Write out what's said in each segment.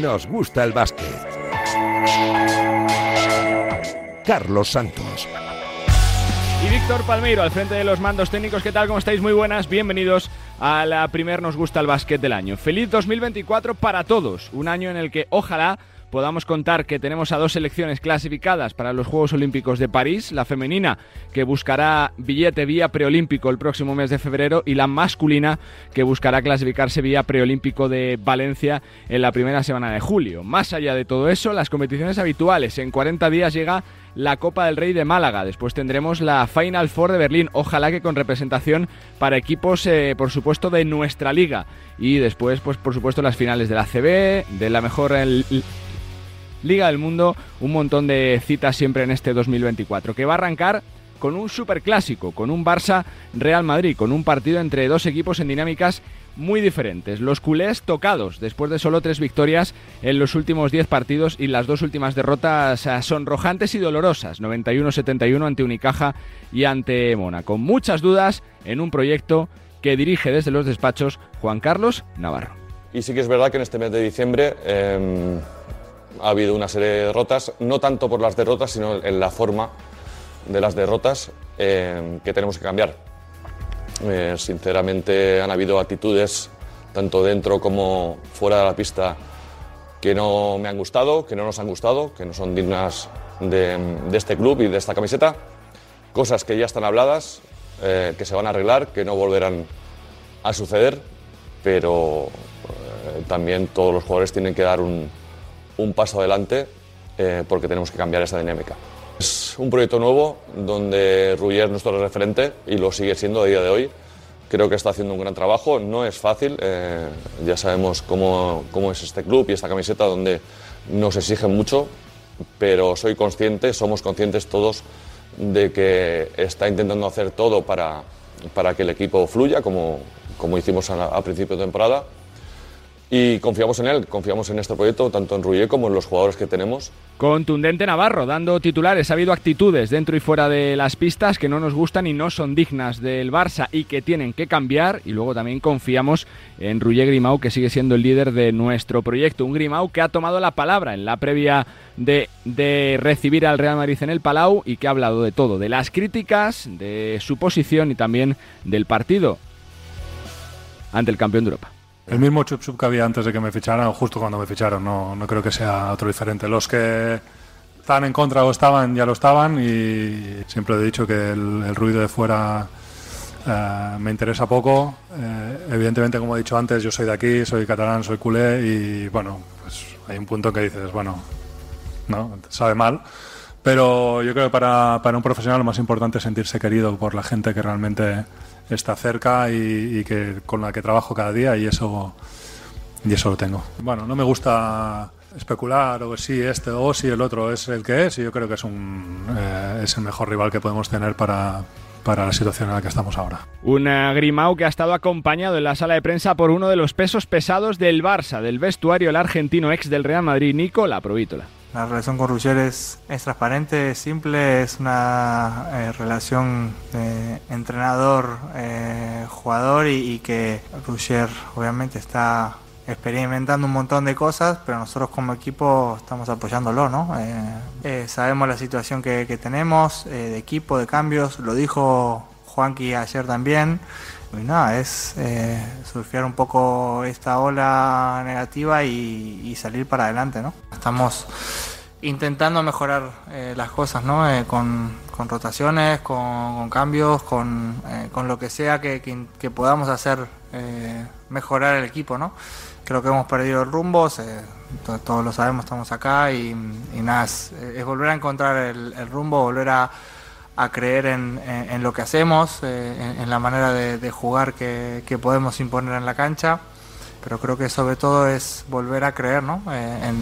nos gusta el básquet. Carlos Santos. Y Víctor Palmeiro al frente de los mandos técnicos. ¿Qué tal? ¿Cómo estáis? Muy buenas. Bienvenidos a la primer Nos gusta el básquet del año. Feliz 2024 para todos. Un año en el que ojalá podamos contar que tenemos a dos selecciones clasificadas para los Juegos Olímpicos de París, la femenina que buscará billete vía preolímpico el próximo mes de febrero y la masculina que buscará clasificarse vía preolímpico de Valencia en la primera semana de julio. Más allá de todo eso, las competiciones habituales. En 40 días llega la Copa del Rey de Málaga. Después tendremos la Final Four de Berlín. Ojalá que con representación para equipos, eh, por supuesto, de nuestra liga. Y después, pues por supuesto, las finales de la CB, de la mejor Liga del Mundo, un montón de citas siempre en este 2024, que va a arrancar con un superclásico, con un Barça Real Madrid, con un partido entre dos equipos en dinámicas muy diferentes. Los culés tocados después de solo tres victorias en los últimos 10 partidos y las dos últimas derrotas eh, sonrojantes y dolorosas, 91-71 ante Unicaja y ante Mona. Con muchas dudas en un proyecto que dirige desde los despachos Juan Carlos Navarro. Y sí que es verdad que en este mes de diciembre em, ha habido una serie de derrotas, no tanto por las derrotas, sino en la forma de las derrotas eh, que tenemos que cambiar. Eh, sinceramente han habido actitudes, tanto dentro como fuera de la pista, que no me han gustado, que no nos han gustado, que no son dignas de, este club y de esta camiseta. Cosas que ya están habladas, eh, que se van a arreglar, que no volverán a suceder, pero también todos los jugadores tienen que dar un, un paso adelante eh, porque tenemos que cambiar esa dinámica. Es un proyecto nuevo donde Ruggier es nuestro referente y lo sigue siendo a día de hoy. Creo que está haciendo un gran trabajo, no es fácil, eh, ya sabemos cómo, cómo, es este club y esta camiseta donde nos exigen mucho, pero soy consciente, somos conscientes todos de que está intentando hacer todo para, para que el equipo fluya, como, como hicimos a, a principio de temporada y confiamos en él, confiamos en este proyecto, tanto en Ruyé como en los jugadores que tenemos. Contundente Navarro, dando titulares. Ha habido actitudes dentro y fuera de las pistas que no nos gustan y no son dignas del Barça y que tienen que cambiar. Y luego también confiamos en Ruyé Grimau, que sigue siendo el líder de nuestro proyecto. Un Grimau que ha tomado la palabra en la previa de, de recibir al Real Madrid en el Palau y que ha hablado de todo, de las críticas, de su posición y también del partido ante el campeón de Europa. El mismo chup chup que había antes de que me ficharan, justo cuando me ficharon, no, no creo que sea otro diferente. Los que están en contra o estaban, ya lo estaban y siempre he dicho que el, ruido de fuera eh, me interesa poco. Eh, evidentemente, como he dicho antes, yo soy de aquí, soy catalán, soy culé y bueno, pues hay un punto que dices, bueno, no, sabe mal. Pero yo creo que para, para un profesional lo más importante es sentirse querido por la gente que realmente está cerca y, que con la que trabajo cada día y eso y eso lo tengo. Bueno, no me gusta especular o si este o si el otro es el que es y yo creo que es un eh, es el mejor rival que podemos tener para para la situación en la que estamos ahora. Un Grimau que ha estado acompañado en la sala de prensa por uno de los pesos pesados del Barça, del vestuario, el argentino ex del Real Madrid, Nico La Provítola. La relación con Ruggier es, transparente, es simple, es una eh, relación de entrenador-jugador eh, y, que Ruggier obviamente está experimentando un montón de cosas, pero nosotros como equipo estamos apoyándolo, ¿no? Eh, sabemos la situación que, que tenemos de equipo, de cambios, lo dijo Juanqui ayer también. Y nada, es eh, surfear un poco esta ola negativa y, salir para adelante, ¿no? Estamos intentando mejorar eh, las cosas, ¿no? Eh, con, rotaciones, con, cambios, con, lo que sea que, podamos hacer mejorar el equipo, ¿no? Creo que hemos perdido el rumbo, todos, lo sabemos, estamos acá y, nada, es, volver a encontrar el rumbo, volver a a creer en, lo que hacemos, eh, en, la manera de, jugar que, podemos imponer en la cancha, pero creo que sobre todo es volver a creer ¿no? Eh,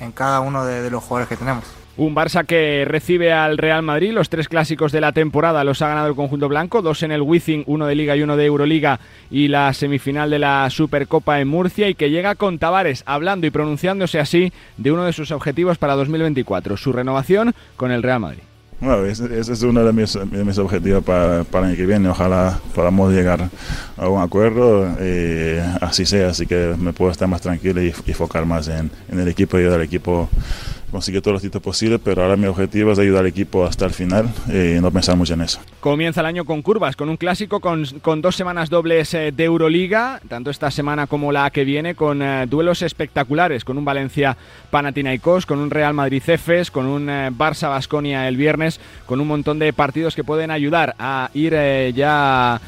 en, cada uno de, los jugadores que tenemos. Un Barça que recibe al Real Madrid, los tres clásicos de la temporada los ha ganado el conjunto blanco, dos en el Wizzing, uno de Liga y uno de Euroliga y la semifinal de la Supercopa en Murcia y que llega con Tavares hablando y pronunciándose así de uno de sus objetivos para 2024, su renovación con el Real Madrid Bueno, ese, es uno de mis, objetivos para, para, el año que viene. Ojalá podamos llegar a un acuerdo eh, así sea, así que me puedo estar más tranquilo y, y enfocar más en, en el equipo y ayudar al equipo conseguir todos los títulos posibles, pero ahora mi objetivo es ayudar al equipo hasta el final y no pensar mucho en eso. Comienza el año con curvas, con un clásico, con, con dos semanas dobles eh, de Euroliga, tanto esta semana como la que viene, con uh, duelos espectaculares, con un Valencia Panathinaikos, con un Real Madrid Cefes, con un Barça Basconia el viernes, con un montón de partidos que pueden ayudar a ir ya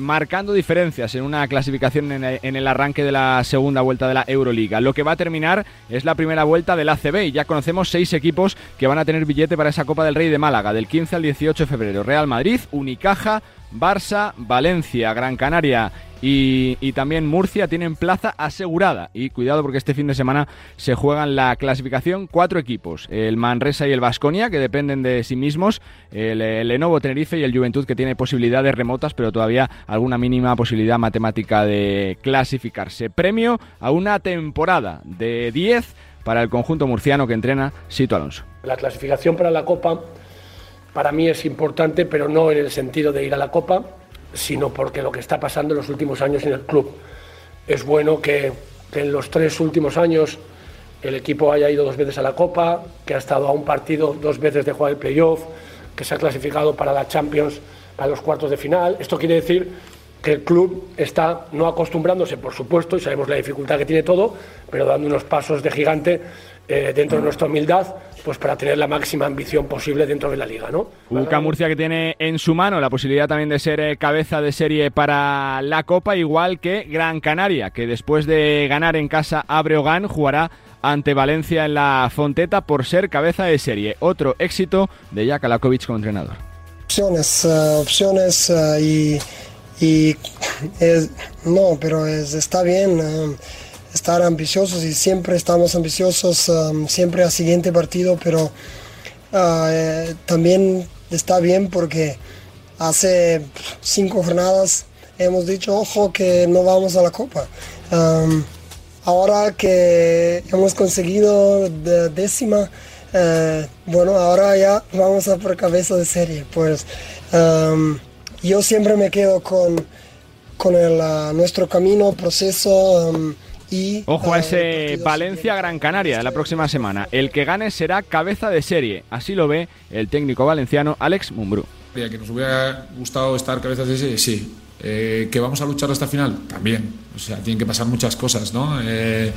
marcando diferencias en una clasificación en, en el arranque de la segunda vuelta de la Euroliga. Lo que va a terminar es la primera vuelta del ACB y ya conocemos seis equipos que van a tener billete para esa Copa del Rey de Málaga del 15 al 18 de febrero. Real Madrid, Unicaja, Barça, Valencia, Gran Canaria y, también Murcia tienen plaza asegurada. Y cuidado porque este fin de semana se juegan la clasificación cuatro equipos. El Manresa y el Vasconia, que dependen de sí mismos. El, el, Lenovo Tenerife y el Juventud, que tiene posibilidades remotas, pero todavía alguna mínima posibilidad matemática de clasificarse. Premio a una temporada de 10 para el conjunto murciano que entrena Sito Alonso. La clasificación para la Copa para mí es importante, pero no en el sentido de ir a la Copa, sino porque lo que está pasando en los últimos años en el club. Es bueno que, que en los tres últimos años el equipo haya ido dos veces a la Copa, que ha estado a un partido dos veces de jugar el playoff, que se ha clasificado para la Champions, para los cuartos de final. Esto quiere decir que el club está no acostumbrándose, por supuesto, y sabemos la dificultad que tiene todo, pero dando unos pasos de gigante eh, dentro de nuestra humildad, pues para tener la máxima ambición posible dentro de la liga, ¿no? UCA Murcia que tiene en su mano la posibilidad también de ser eh, cabeza de serie para la Copa, igual que Gran Canaria, que después de ganar en casa a Breogán jugará ante Valencia en la Fonteta por ser cabeza de serie. Otro éxito de Jack Alakovic como entrenador. Opciones, uh, opciones uh, y y es, no, pero es, está bien um, estar ambiciosos y siempre estamos ambiciosos, um, siempre al siguiente partido, pero uh, también está bien porque hace cinco jornadas hemos dicho, ojo, que no vamos a la Copa. Um, ahora que hemos conseguido décima, uh, bueno, ahora ya vamos a por cabeza de serie, pues yo siempre me quedo con, con el, uh, nuestro camino, proceso. Um, y, Ojo a ese Valencia Gran Canaria la próxima semana. El que gane será cabeza de serie. Así lo ve el técnico valenciano Alex Mumbrú. Que nos hubiera gustado estar cabeza de serie, sí. Eh, que vamos a luchar hasta final, también. O sea, tienen que pasar muchas cosas, ¿no? Eh,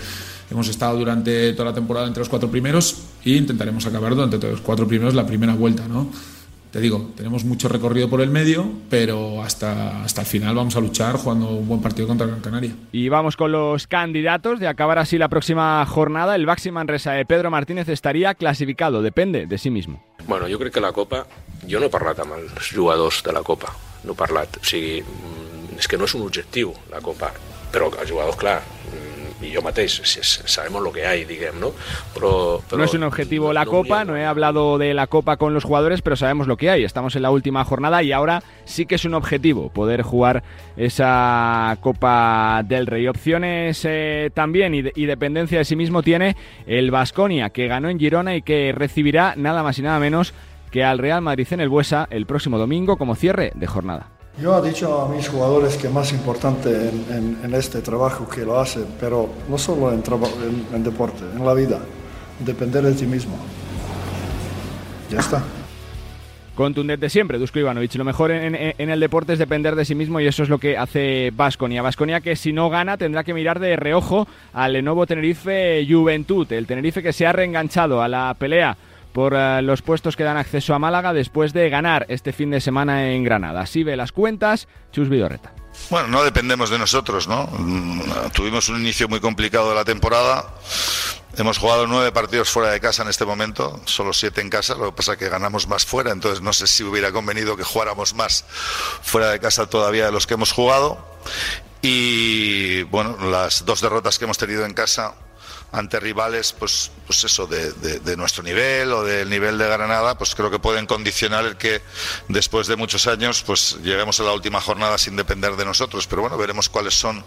hemos estado durante toda la temporada entre los cuatro primeros e intentaremos acabar durante los cuatro primeros la primera vuelta, ¿no? Te digo, tenemos mucho recorrido por el medio, pero hasta, hasta el final vamos a luchar jugando un buen partido contra Gran Canaria. Y vamos con los candidatos de acabar así la próxima jornada. El Baxi Manresa de Pedro Martínez estaria classificado, depende de sí mismo. Bueno, jo crec que la Copa... Jo no he parlat amb els jugadors de la Copa, no he parlat. O sigui, és que no és un objectiu, la Copa. Però els jugadors, clar, y yo mateix, sabemos lo que hay, digamos, ¿no? No es un objetivo la Copa, no he hablado de la Copa con los jugadores, pero sabemos lo que hay. Estamos en la última jornada y ahora sí que es un objetivo poder jugar esa Copa del Rey. Opciones eh, también y, de, y, dependencia de sí mismo tiene el Vasconia, que ganó en Girona y que recibirá nada más y nada menos que al Real Madrid en el Buesa el próximo domingo como cierre de jornada. Yo he dicho a mis jugadores que más importante en, en, en este trabajo que lo hacen, pero no solo en, en, en, deporte, en la vida, depender de ti mismo. Ya está. Contundente siempre, Dusko Ivanovic. Lo mejor en, en, el deporte es depender de sí mismo y eso es lo que hace Vasconia. Vasconia que si no gana tendrá que mirar de reojo al Lenovo Tenerife Juventud. El Tenerife que se ha reenganchado a la pelea por uh, los puestos que dan acceso a Málaga después de ganar este fin de semana en Granada. Así ve las cuentas, Chus Vidorreta. Bueno, no dependemos de nosotros, ¿no? Tuvimos un inicio muy complicado de la temporada. Hemos jugado nueve partidos fuera de casa en este momento, solo siete en casa, lo que pasa es que ganamos más fuera, entonces no sé si hubiera convenido que jugáramos más fuera de casa todavía de los que hemos jugado. Y bueno, las dos derrotas que hemos tenido en casa ante rivales, pues, pues eso, de, de, nuestro nivel o del nivel de Granada, pues creo que pueden condicionar el que después de muchos años, pues lleguemos a la última jornada sin depender de nosotros. Pero bueno, veremos cuáles son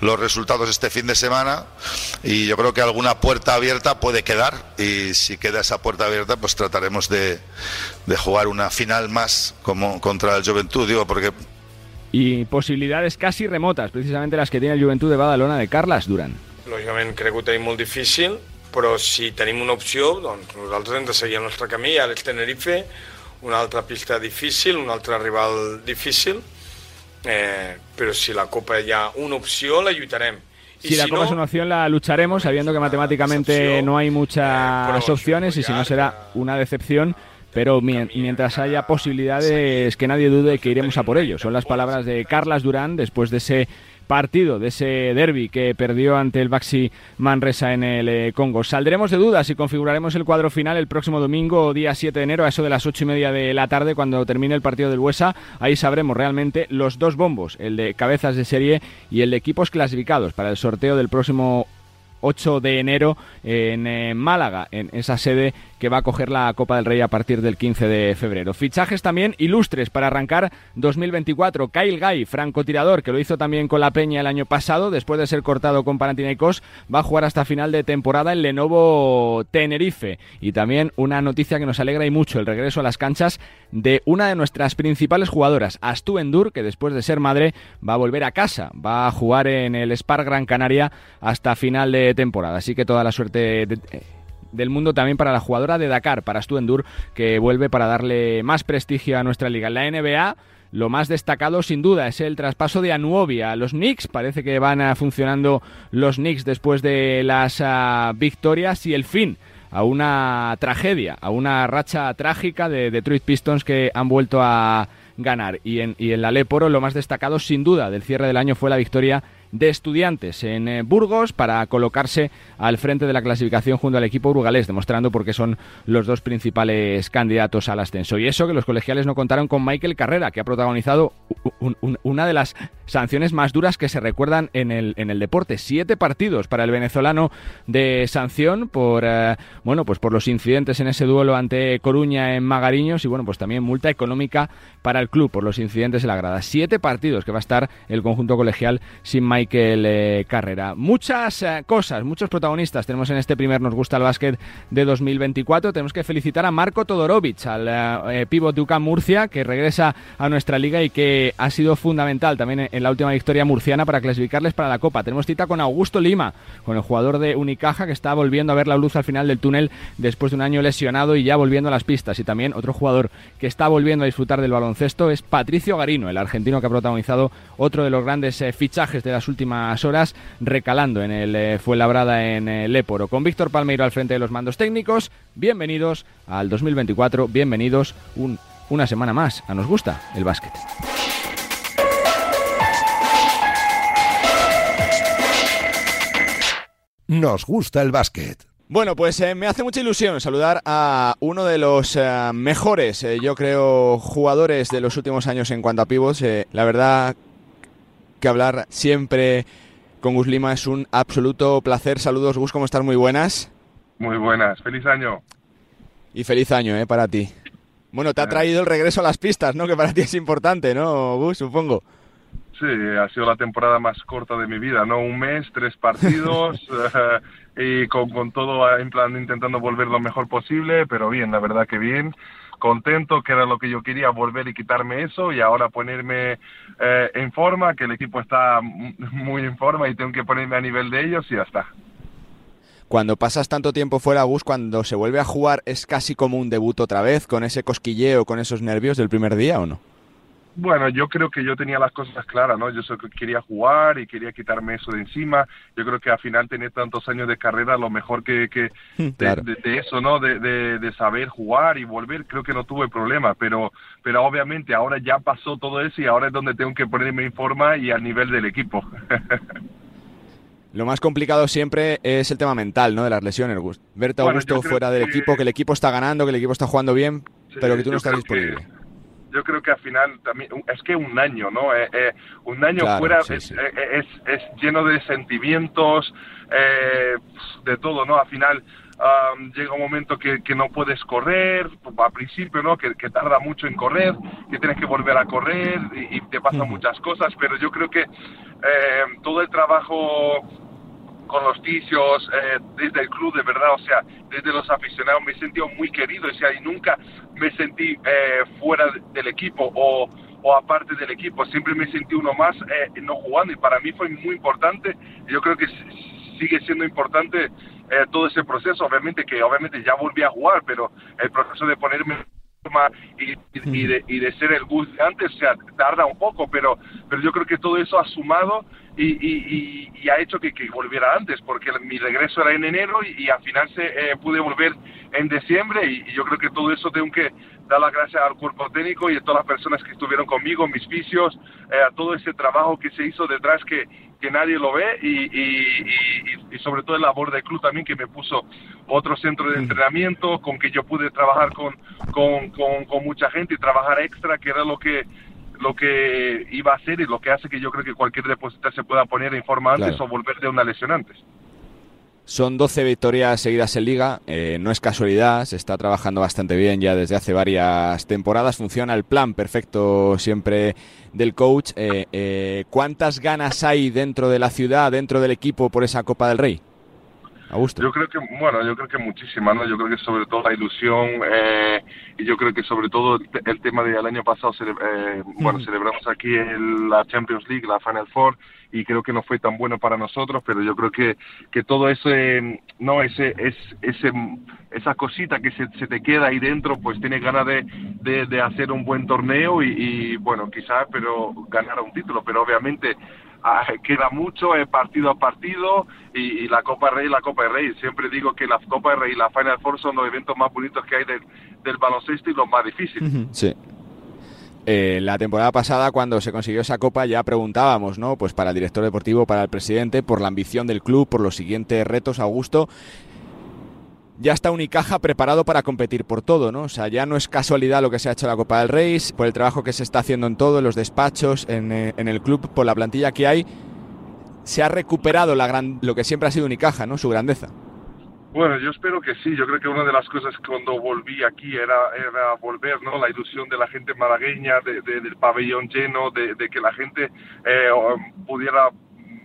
los resultados este fin de semana y yo creo que alguna puerta abierta puede quedar y si queda esa puerta abierta, pues trataremos de, jugar una final más como contra el Juventud, digo, porque y posibilidades casi remotas, precisamente las que tiene el Juventud de Badalona de Carles Duran. Lògicament crec que ho tenim molt difícil, però si tenim una opció, doncs nosaltres hem de seguir el nostre camí. Ara és Tenerife, una altra pista difícil, un altre rival difícil, eh, però si la Copa ha una opció, la lluitarem. Y si, la Copa no, es una opción, la lucharemos, sabiendo que matemáticamente no hay muchas opciones y si no será una decepción. Pero mientras haya posibilidades, que nadie dude que iremos a por ello. Son las palabras de Carlas Durán después de ese partido, de ese derby que perdió ante el Baxi Manresa en el eh, Congo. Saldremos de dudas y configuraremos el cuadro final el próximo domingo, día 7 de enero, a eso de las 8 y media de la tarde, cuando termine el partido del Huesa. Ahí sabremos realmente los dos bombos, el de cabezas de serie y el de equipos clasificados para el sorteo del próximo 8 de enero en eh, Málaga, en esa sede que va a coger la Copa del Rey a partir del 15 de febrero. Fichajes también ilustres para arrancar 2024. Kyle Guy, francotirador, que lo hizo también con la Peña el año pasado, después de ser cortado con Panathinaikos, va a jugar hasta final de temporada en Lenovo Tenerife. Y también una noticia que nos alegra y mucho, el regreso a las canchas de una de nuestras principales jugadoras, Astu Endur, que después de ser madre va a volver a casa, va a jugar en el Spar Gran Canaria hasta final de temporada. Así que toda la suerte del mundo también para la jugadora de Dakar, para Stu Endur, que vuelve para darle más prestigio a nuestra liga. En la NBA, lo más destacado sin duda es el traspaso de Anuobia a los Knicks. Parece que van a funcionando los Knicks después de las ah, victorias y el fin a una tragedia, a una racha trágica de Detroit Pistons que han vuelto a ganar. Y en, y en la Leporo lo más destacado sin duda del cierre del año fue la victoria de estudiantes en eh, Burgos para colocarse al frente de la clasificación junto al equipo burgalés, demostrando por qué son los dos principales candidatos al ascenso. Y eso que los colegiales no contaron con Michael Carrera, que ha protagonizado una de las sanciones más duras que se recuerdan en el, en el deporte. Siete partidos para el venezolano de sanción por, eh, bueno, pues por los incidentes en ese duelo ante Coruña en Magariños y bueno, pues también multa económica para el club por los incidentes en la grada. Siete partidos que va a estar el conjunto colegial sin Michael Michael eh, Carrera. Muchas eh, cosas, muchos protagonistas tenemos en este primer Nos gusta el básquet de 2024. Tenemos que felicitar a Marco Todorovic, al eh, pívot de UCAM Murcia, que regresa a nuestra liga y que ha sido fundamental también en la última victoria murciana para clasificarles para la Copa. Tenemos cita con Augusto Lima, con el jugador de Unicaja que está volviendo a ver la luz al final del túnel después de un año lesionado y ya volviendo a las pistas. Y también otro jugador que está volviendo a disfrutar del baloncesto es Patricio Garino, el argentino que ha protagonizado otro de los grandes fichajes de las últimas últimas horas recalando en el eh, Fuenlabrada en el Époro. Con Víctor Palmeiro al frente de los mandos técnicos, bienvenidos al 2024, bienvenidos una semana más a Nos Gusta el Básquet. Nos gusta el básquet. Bueno, pues eh, me hace mucha ilusión saludar a uno de los eh, mejores, yo creo, jugadores de los últimos años en cuanto a pibos. la verdad, que hablar siempre con Gus Lima. Es un absoluto placer. Saludos, Gus, ¿cómo estás? Muy buenas. Muy buenas, feliz año. Y feliz año, ¿eh? Para ti. Bueno, te ha traído el regreso a las pistas, ¿no? Que para ti es importante, ¿no, Gus? Supongo. Sí, ha sido la temporada más corta de mi vida, ¿no? Un mes, tres partidos y con, con todo en plan intentando volver lo mejor posible, pero bien, la verdad que bien contento, que era lo que yo quería, volver y quitarme eso y ahora ponerme eh, en forma, que el equipo está muy en forma y tengo que ponerme a nivel de ellos y ya está. Cuando pasas tanto tiempo fuera, Gus, cuando se vuelve a jugar, ¿es casi como un debut otra vez, con ese cosquilleo, con esos nervios del primer día o no? Bueno, yo creo que yo tenía las cosas claras, ¿no? Yo quería jugar y quería quitarme eso de encima. Yo creo que al final tener tantos años de carrera, lo mejor que, que de, eso, ¿no? De, de, saber jugar y volver, creo que no tuve problema. Pero, pero obviamente ahora ya pasó todo eso y ahora es donde tengo que ponerme en forma y al nivel del equipo. Lo más complicado siempre es el tema mental, ¿no? De las lesiones. Verte a gusto fuera del equipo, que el equipo está ganando, que el equipo está jugando bien, pero que tú no estás disponible yo creo que al final también es que un año, ¿no? Eh, eh, un año Claro, fuera sí, es, sí. eh, es, es lleno de sentimientos, eh, de todo, ¿no? Al final am, llega un momento que, que no puedes correr, al principio, ¿no? Que, que tarda mucho en correr, que tienes que volver a correr y, y te pasan muchas cosas, pero yo creo que todo el trabajo con los ticios, eh, desde el club, de verdad, o sea, desde los aficionados, me he sentido muy querido, o sea, y nunca me sentí eh, fuera del equipo o, aparte del equipo, siempre me sentí uno más eh, no jugando y para mí fue muy importante, yo creo que sigue siendo importante eh, todo ese proceso, obviamente que obviamente ya volví a jugar, pero el proceso de ponerme y, y- y de, y de ser el Gus de antes, o sea, tarda un poco, pero, pero yo creo que todo eso ha sumado y, ha hecho que, que volviera antes, porque mi regreso era en enero y, al final se, eh, pude volver en diciembre y, y yo creo que todo eso tengo que dar las gracias al cuerpo técnico y a todas las personas que estuvieron conmigo, mis vicios, eh, a todo ese trabajo que se hizo detrás que, que nadie lo ve y, y- y- y sobre todo el labor del club también que me puso otro centro de entrenamiento con que yo pude trabajar con, con, con, con mucha gente y trabajar extra, que era lo que lo que iba a hacer y lo que hace que yo creo que cualquier depositar se pueda poner en forma antes Claro. o volver de una lesión antes. Son 12 victorias seguidas en liga, eh, no es casualidad, se está trabajando bastante bien ya desde hace varias temporadas, funciona el plan perfecto siempre del coach. Eh, eh, ¿Cuántas ganas hay dentro de la ciudad, dentro del equipo por esa Copa del Rey? Augusto. Yo creo que, bueno, yo creo que muchísima, ¿no? Yo creo que sobre todo la ilusión eh, y yo creo que sobre todo el, te- el tema del año pasado, cele- eh, bueno, celebramos aquí el- la Champions League, la Final Four y creo que no fue tan bueno para nosotros, pero yo creo que, que todo ese, no, ese, es, ese, esa cosita que se, se te queda ahí dentro, pues tienes ganas de, de, hacer un buen torneo y, bueno, quizás, pero ganar un título, pero obviamente ah, queda mucho eh, partido a partido y, y la Copa Rey, la Copa de Rey. Siempre digo que la Copa de Rey y la Final Four son los eventos más bonitos que hay del, del baloncesto y los más difíciles. Sí. Eh, la temporada pasada, cuando se consiguió esa copa, ya preguntábamos, ¿no? Pues para el director deportivo, para el presidente, por la ambición del club, por los siguientes retos, Augusto. Ya está Unicaja preparado para competir por todo, ¿no? O sea, ya no es casualidad lo que se ha hecho en la Copa del Rey, por el trabajo que se está haciendo en todo, en los despachos, en, eh, en el club, por la plantilla que hay. Se ha recuperado la gran, lo que siempre ha sido Unicaja, ¿no? Su grandeza. Bueno, yo espero que sí. Yo creo que una de las cosas cuando volví aquí era, era volver, ¿no? La ilusión de la gente malagueña, de, de- del pabellón lleno, de, de que la gente eh, pudiera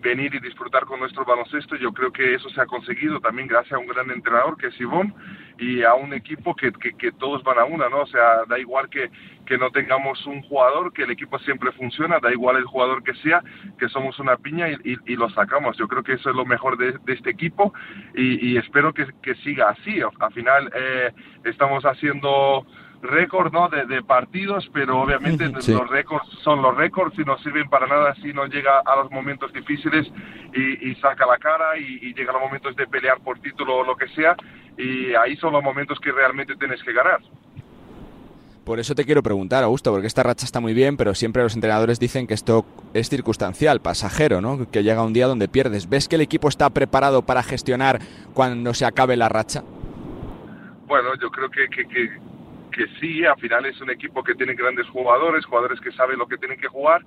venir y disfrutar con nuestro baloncesto. Yo creo que eso se ha conseguido también gracias a un gran entrenador que es Ivonne y a un equipo que, que, que todos van a una, ¿no? O sea, da igual que, que no tengamos un jugador, que el equipo siempre funciona, da igual el jugador que sea, que somos una piña y, y- y lo sacamos. Yo creo que eso es lo mejor de, de este equipo y, y espero que, que siga así. Al final eh, estamos haciendo récord ¿no? de, de partidos, pero obviamente Sí. los récords son los récords y no sirven para nada si no llega a los momentos difíciles y, y saca la cara y, y llega a los momentos de pelear por título o lo que sea y ahí son los momentos que realmente tienes que ganar. Por eso te quiero preguntar, Augusto, porque esta racha está muy bien, pero siempre los entrenadores dicen que esto es circunstancial, pasajero, ¿no? Que llega un día donde pierdes. ¿Ves que el equipo está preparado para gestionar cuando se acabe la racha? Bueno, yo creo que, que, que, que sí, al final es un equipo que tiene grandes jugadores, jugadores que saben lo que tienen que jugar,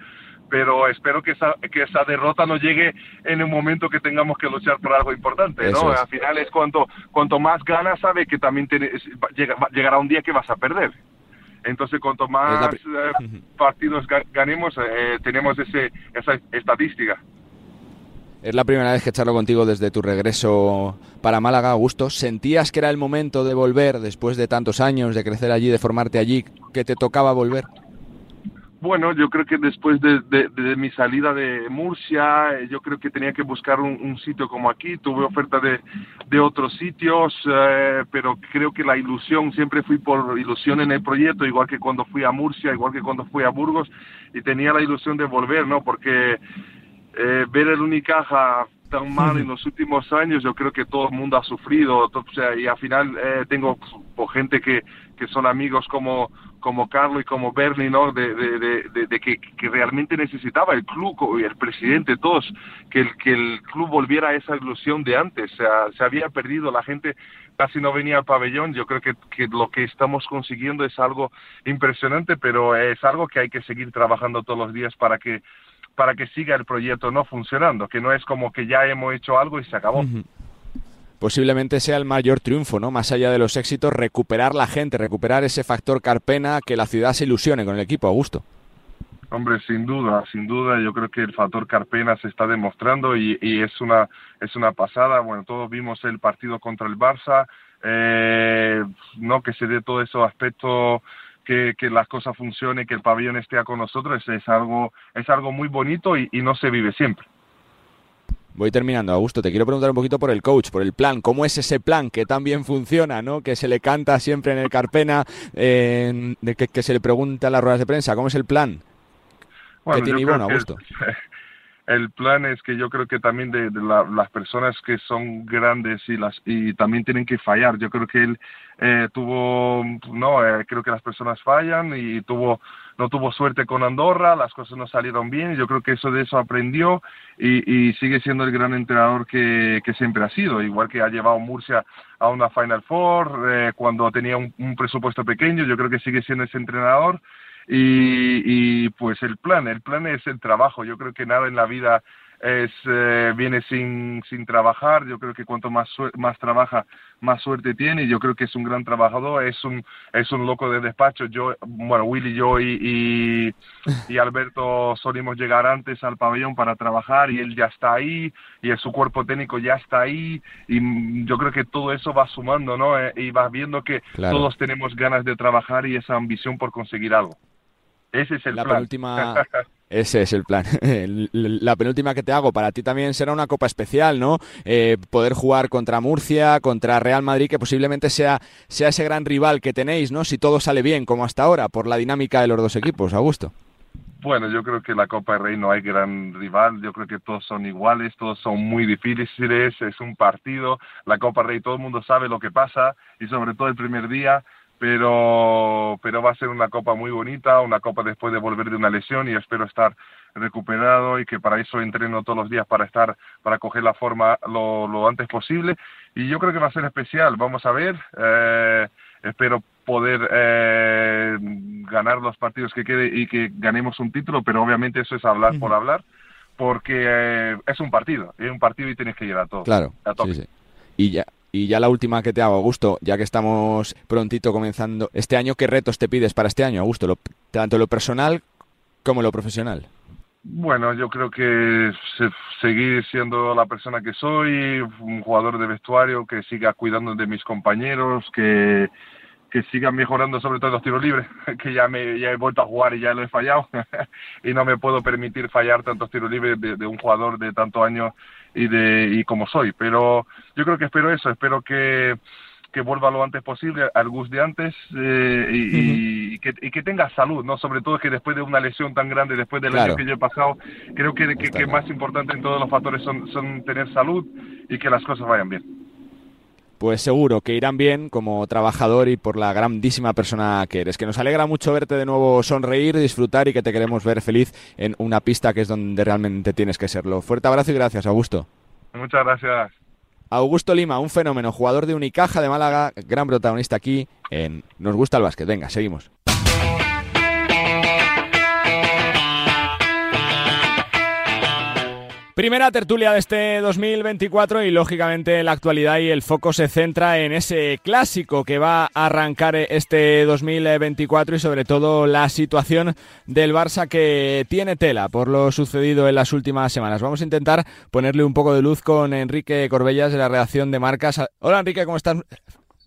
pero espero que esa, que esa derrota no llegue en un momento que tengamos que luchar por algo importante, ¿no? es. Al final es cuanto, cuanto más ganas, sabe que también va- llega- llegará un día que vas a perder. Entonces, cuanto más eh, partidos ga- ganemos, eh, tenemos ese, esa estadística. Es la primera vez que charlo contigo desde tu regreso para Málaga, Augusto. ¿Sentías que era el momento de volver después de tantos años, de crecer allí, de formarte allí, que te tocaba volver? Bueno, yo creo que después de, mi salida de Murcia, eh, yo creo que tenía que buscar un, sitio como aquí. Tuve oferta de, de otros sitios, eh, pero creo que la ilusión, siempre fui por ilusión en el proyecto, igual que cuando fui a Murcia, igual que cuando fui a Burgos, y tenía la ilusión de volver, ¿no? Porque eh, ver el Unicaja tan mal en los últimos años, yo creo que todo el mundo ha sufrido, to- o sea, y al final eh, tengo gente que, que son amigos como, como Carlos y como Bernie, ¿no? De, de, de, de que, que, realmente necesitaba el club y el presidente, todos, que el, que el club volviera a esa ilusión de antes. O sea, se había perdido, la gente casi no venía al pabellón. Yo creo que, que lo que estamos consiguiendo es algo impresionante, pero es algo que hay que seguir trabajando todos los días para que para que siga el proyecto no funcionando, que no es como que ya hemos hecho algo y se acabó posiblemente sea el mayor triunfo, ¿no? Más allá de los éxitos, recuperar la gente, recuperar ese factor Carpena, que la ciudad se ilusione con el equipo, Augusto. Hombre, sin duda, sin duda, yo creo que el factor Carpena se está demostrando y, es una es una pasada. Bueno, todos vimos el partido contra el Barça, eh, no que se dé todo esos aspectos que, que, las cosas funcionen, que el pabellón esté con nosotros, es, algo es algo muy bonito y no se vive siempre. Voy terminando, Augusto. Te quiero preguntar un poquito por el coach, por el plan. ¿Cómo es ese plan que tan bien funciona, ¿no? que se le canta siempre en el Carpena, de que, se le pregunta en las ruedas de prensa? ¿Cómo es el plan? ¿Qué tiene bueno, Augusto? el plan es que yo creo que también de, las personas que son grandes y las y también tienen que fallar. Yo creo que él eh, tuvo no eh, creo que las personas fallan y tuvo no tuvo suerte con Andorra las cosas no salieron bien yo creo que eso de eso aprendió y, sigue siendo el gran entrenador que, siempre ha sido igual que ha llevado Murcia a una Final Four eh, cuando tenía un presupuesto pequeño yo creo que sigue siendo ese entrenador y, pues el plan, el plan es el trabajo. Yo creo que nada en la vida es eh, viene sin, sin trabajar. Yo creo que cuanto más más trabaja, más suerte tiene. Yo creo que es un gran trabajador. Es un es un loco de despacho. Yo bueno Willy, yo y, y, Alberto solimos llegar antes al pabellón para trabajar y él ya está ahí y su cuerpo técnico ya está ahí y yo creo que todo eso va sumando, ¿no? Eh, y vas viendo que todos tenemos ganas de trabajar y esa ambición por conseguir algo. Ese es el la plan. Penúltima... Ese es el plan. La penúltima que te hago para ti también será una copa especial, ¿no? Eh, poder jugar contra Murcia, contra Real Madrid, que posiblemente sea, sea ese gran rival que tenéis, ¿no? Si todo sale bien como hasta ahora, por la dinámica de los dos equipos, Augusto. Bueno, yo creo que la Copa del Rey no hay gran rival, yo creo que todos son iguales, todos son muy difíciles, es un partido, la Copa del Rey todo el mundo sabe lo que pasa y sobre todo el primer día pero, pero va a ser una copa muy bonita, una copa después de volver de una lesión y espero estar recuperado y que para eso entreno todos los días para estar, para coger la forma lo, lo antes posible y yo creo que va a ser especial, vamos a ver, eh, espero poder eh, ganar los partidos que quede y que ganemos un título, pero obviamente eso es hablar por hablar, porque eh, es un partido, es un partido y tienes que llegar a todo. Claro, sí, sí. Y ya, y ya la última que te hago, Augusto, ya que estamos prontito comenzando este año, ¿qué retos te pides para este año, Augusto? Lo, tanto lo personal como lo profesional. Bueno, yo creo que seguir siendo la persona que soy, un jugador de vestuario, que siga cuidando de mis compañeros, que, que siga mejorando sobre todo los tiros libres, que ya me ya he vuelto a jugar y ya lo he fallado y no me puedo permitir fallar tantos tiros libres de, de un jugador de tantos años y de y como soy. Pero yo creo que espero eso espero que que vuelva lo antes posible al Gus de antes eh, y, que, y, que, tenga salud, ¿no? Sobre todo que después de una lesión tan grande, después del año que yo he pasado, creo que, que, que más importante en todos los factores son, son tener salud y que las cosas vayan bien pues seguro que irán bien como trabajador y por la grandísima persona que eres. Que nos alegra mucho verte de nuevo sonreír, disfrutar y que te queremos ver feliz en una pista que es donde realmente tienes que serlo. Fuerte abrazo y gracias, Augusto. Muchas gracias. Augusto Lima, un fenómeno, jugador de Unicaja de Málaga, gran protagonista aquí en Nos gusta el básquet. Venga, seguimos. Primera tertulia de este 2024 y lógicamente la actualidad y el foco se centra en ese clásico que va a arrancar este 2024 y sobre todo la situación del Barça que tiene tela por lo sucedido en las últimas semanas. Vamos a intentar ponerle un poco de luz con Enrique Corbellas de la redacción de Marcas. Hola Enrique, ¿cómo estás?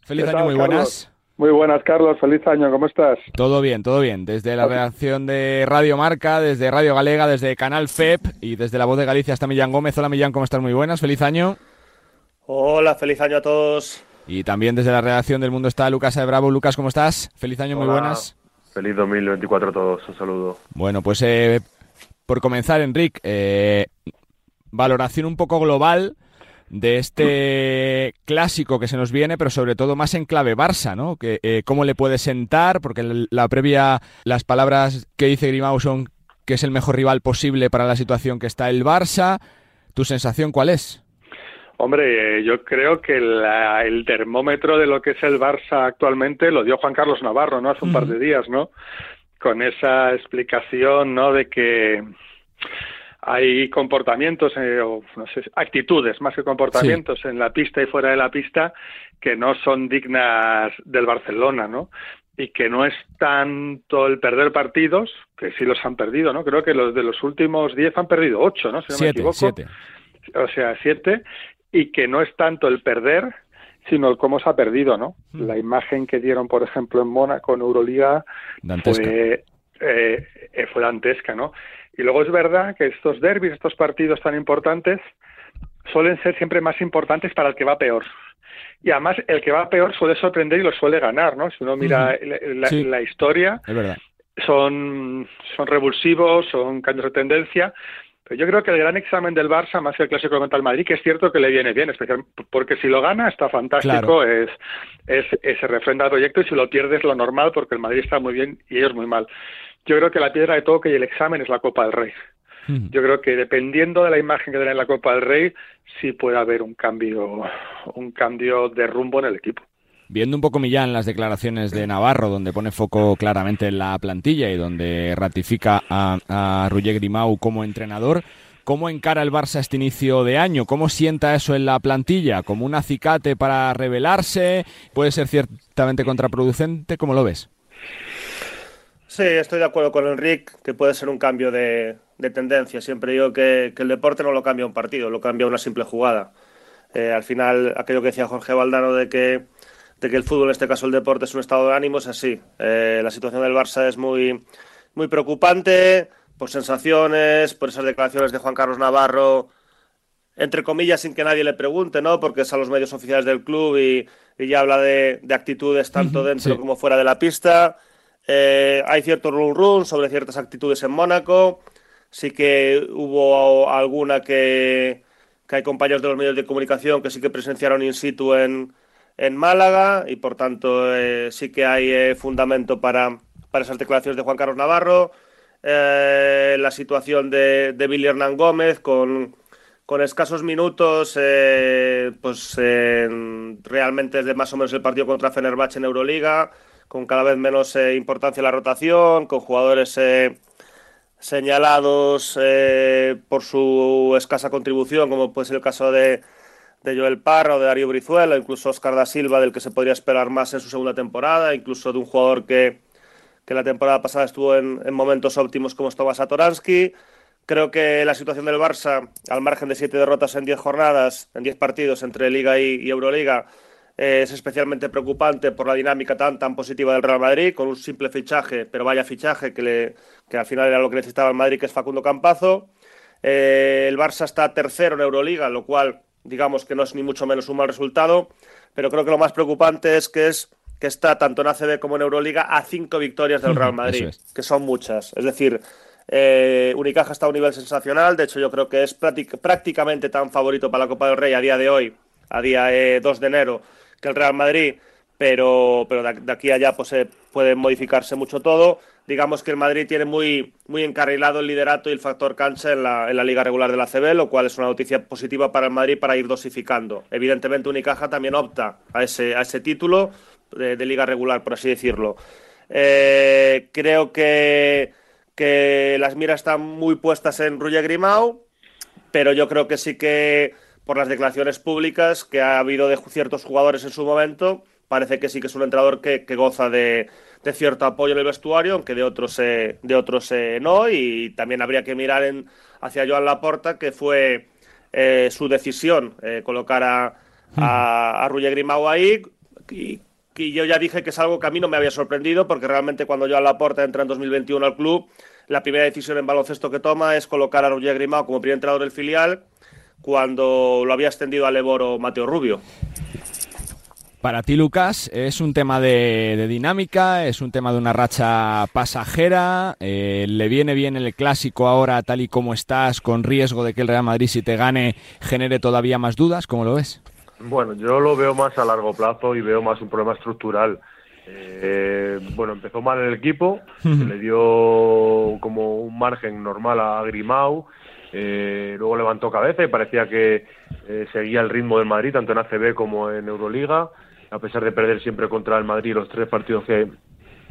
Feliz año, muy buenas. Muy buenas, Carlos. Feliz año. ¿Cómo estás? Todo bien, todo bien. Desde la redacción de Radio Marca, desde Radio Galega, desde Canal FEP y desde La Voz de Galicia hasta Millán Gómez. Hola, Millán, ¿cómo estás? Muy buenas. Feliz año. Hola, feliz año a todos. Y también desde la redacción del Mundo está Lucas de Bravo. Lucas, ¿cómo estás? Feliz año, muy buenas. Feliz 2024 a todos. Un saludo. Bueno, pues eh, por comenzar, Enrique, eh, valoración un poco global de este clásico que se nos viene, pero sobre todo más en clave Barça, ¿no? Que, eh, ¿Cómo le puede sentar? Porque la previa, las palabras que dice Grimau son que es el mejor rival posible para la situación que está el Barça. ¿Tu sensación cuál es? Hombre, eh, yo creo que el termómetro de lo que es el Barça actualmente lo dio Juan Carlos Navarro, ¿no? Hace un par de días, ¿no? Con esa explicación, ¿no? De que hay comportamientos eh, o no sé, actitudes más que comportamientos en la pista y fuera de la pista que no son dignas del Barcelona, ¿no? Y que no es tanto el perder partidos, que sí los han perdido, ¿no? Creo que los de los últimos diez han perdido ocho, ¿no? Si no me equivoco. Siete. O sea, siete. Y que no es tanto el perder, sino el cómo se ha perdido, ¿no? Mm. La imagen que dieron, por ejemplo, en Mónaco, en Euroliga, fue, eh, fue dantesca, ¿no? Y luego es verdad que estos derbis, estos partidos tan importantes, suelen ser siempre más importantes para el que va peor. Y además el que va peor suele sorprender y lo suele ganar, ¿no? Si uno mira la, historia, son, son revulsivos, son cambios de tendencia. Pero yo creo que el gran examen del Barça, más que el clásico contra el Madrid, que es cierto que le viene bien, especialmente porque si lo gana está fantástico, es, es, es, se refrenda el proyecto y si lo pierde es lo normal porque el Madrid está muy bien y ellos muy mal yo creo que la piedra de toque y el examen es la Copa del Rey. Hmm. Yo creo que dependiendo de la imagen que den en la Copa del Rey, sí puede haber un cambio, un cambio de rumbo en el equipo. Viendo un poco Millán las declaraciones de Navarro, donde pone foco claramente en la plantilla y donde ratifica a, a Grimau como entrenador, ¿cómo encara el Barça este inicio de año? ¿Cómo sienta eso en la plantilla? ¿Como un acicate para rebelarse? ¿Puede ser ciertamente contraproducente? ¿Cómo lo ves? Sí, estoy de acuerdo con Enrique que puede ser un cambio de, tendencia. Siempre digo que, el deporte no lo cambia un partido, lo cambia una simple jugada. Eh, al final, aquello que decía Jorge Valdano de que, de que el fútbol, en este caso el deporte, es un estado de ánimo, es así. Eh, la situación del Barça es muy, muy preocupante por sensaciones, por esas declaraciones de Juan Carlos Navarro, entre comillas, sin que nadie le pregunte, ¿no? Porque es a los medios oficiales del club y, ya habla de, actitudes tanto dentro como fuera de la pista. Eh, hay cierto run run sobre ciertas actitudes en Mónaco. Sí que hubo alguna que, hay compañeros de los medios de comunicación que sí que presenciaron in situ en, en Málaga y por tanto eh, sí que hay eh, fundamento para, para, esas declaraciones de Juan Carlos Navarro. la situación de, de Billy Hernán Gómez con, con escasos minutos, pues realmente desde más o menos el partido contra Fenerbahce en Euroliga con cada vez menos eh, importancia la rotación, con jugadores eh, señalados eh, por su escasa contribución, como puede ser el caso de, de Joel Parra o de Darío Brizuela, incluso Oscar da Silva, del que se podría esperar más en su segunda temporada, incluso de un jugador que, que la temporada pasada estuvo en, momentos óptimos como es Tomás Satoransky. Creo que la situación del Barça, al margen de siete derrotas en diez jornadas, en diez partidos entre Liga y Euroliga, es especialmente preocupante por la dinámica tan, tan positiva del Real Madrid, con un simple fichaje, pero vaya fichaje que, le, que al final era lo que necesitaba el Madrid, que es Facundo Campazo. Eh, el Barça está tercero en Euroliga, lo cual digamos que no es ni mucho menos un mal resultado, pero creo que lo más preocupante es que es que está tanto en ACB como en Euroliga a cinco victorias del Real Madrid, que son muchas. Es decir, eh, Unicaja está a un nivel sensacional, de hecho yo creo que es prácticamente tan favorito para la Copa del Rey a día de hoy, a día 2 eh, de enero, que el Real Madrid, pero, pero de aquí a allá pues, puede modificarse mucho todo. Digamos que el Madrid tiene muy, muy encarrilado el liderato y el factor cancha en la, en la liga regular de la CB, lo cual es una noticia positiva para el Madrid para ir dosificando. Evidentemente Unicaja también opta a ese, a ese título de, liga regular, por así decirlo. Eh, creo que, que las miras están muy puestas en Ruye Grimau, pero yo creo que sí que por las declaraciones públicas que ha habido de ciertos jugadores en su momento, parece que sí que es un entrenador que, goza de, cierto apoyo en el vestuario, aunque de otros, eh, de otros eh, no. Y también habría que mirar en, hacia Joan Laporta, que fue eh, su decisión colocar a, a, a Grimau ahí. Y, yo ya dije que es algo que a mí no me había sorprendido, porque realmente cuando Joan Laporta entra en 2021 al club, la primera decisión en baloncesto que toma es colocar a Roger Grimau como primer entrenador del filial cuando lo había extendido al Eboro Mateo Rubio. Para ti, Lucas, ¿es un tema de, dinámica? ¿Es un tema de una racha pasajera? Eh, ¿Le viene bien el clásico ahora, tal y como estás, con riesgo de que el Real Madrid, si te gane, genere todavía más dudas? ¿Cómo lo ves? Bueno, yo lo veo más a largo plazo y veo más un problema estructural. Eh, bueno, empezó mal el equipo, se le dio como un margen normal a Grimau, eh, luego levantó cabeza y parecía que eh, seguía el ritmo del Madrid, tanto en ACB como en Euroliga, a pesar de perder siempre contra el Madrid los tres partidos que,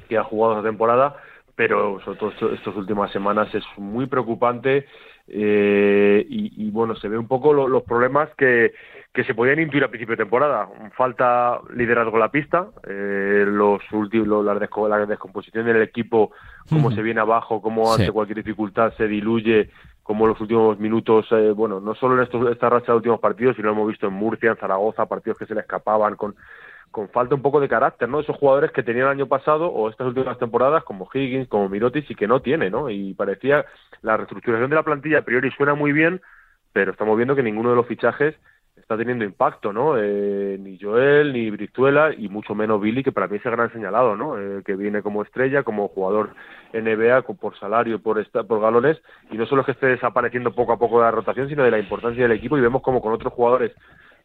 que ha jugado esta temporada, pero sobre todo estas últimas semanas es muy preocupante eh, y, bueno, se ve un poco los problemas que, que se podían intuir a principio de temporada. Falta liderazgo en la pista, eh, los últimos, la, descomposición del equipo, cómo se viene abajo, cómo ante cualquier dificultad se diluye, cómo los últimos minutos, eh, bueno, no solo en estos, esta racha de últimos partidos, sino hemos visto en Murcia, en Zaragoza, partidos que se le escapaban con con falta un poco de carácter, ¿no? Esos jugadores que tenían el año pasado o estas últimas temporadas, como Higgins, como Mirotic, y que no tiene, ¿no? Y parecía la reestructuración de la plantilla a priori suena muy bien, pero estamos viendo que ninguno de los fichajes está teniendo impacto, ¿no? Eh, ni Joel, ni Brizuela, y mucho menos Billy, que para mí es el gran señalado, ¿no? Eh, que viene como estrella, como jugador NBA, por salario, por, por galones, y no solo es que esté desapareciendo poco a poco de la rotación, sino de la importancia del equipo, y vemos como con otros jugadores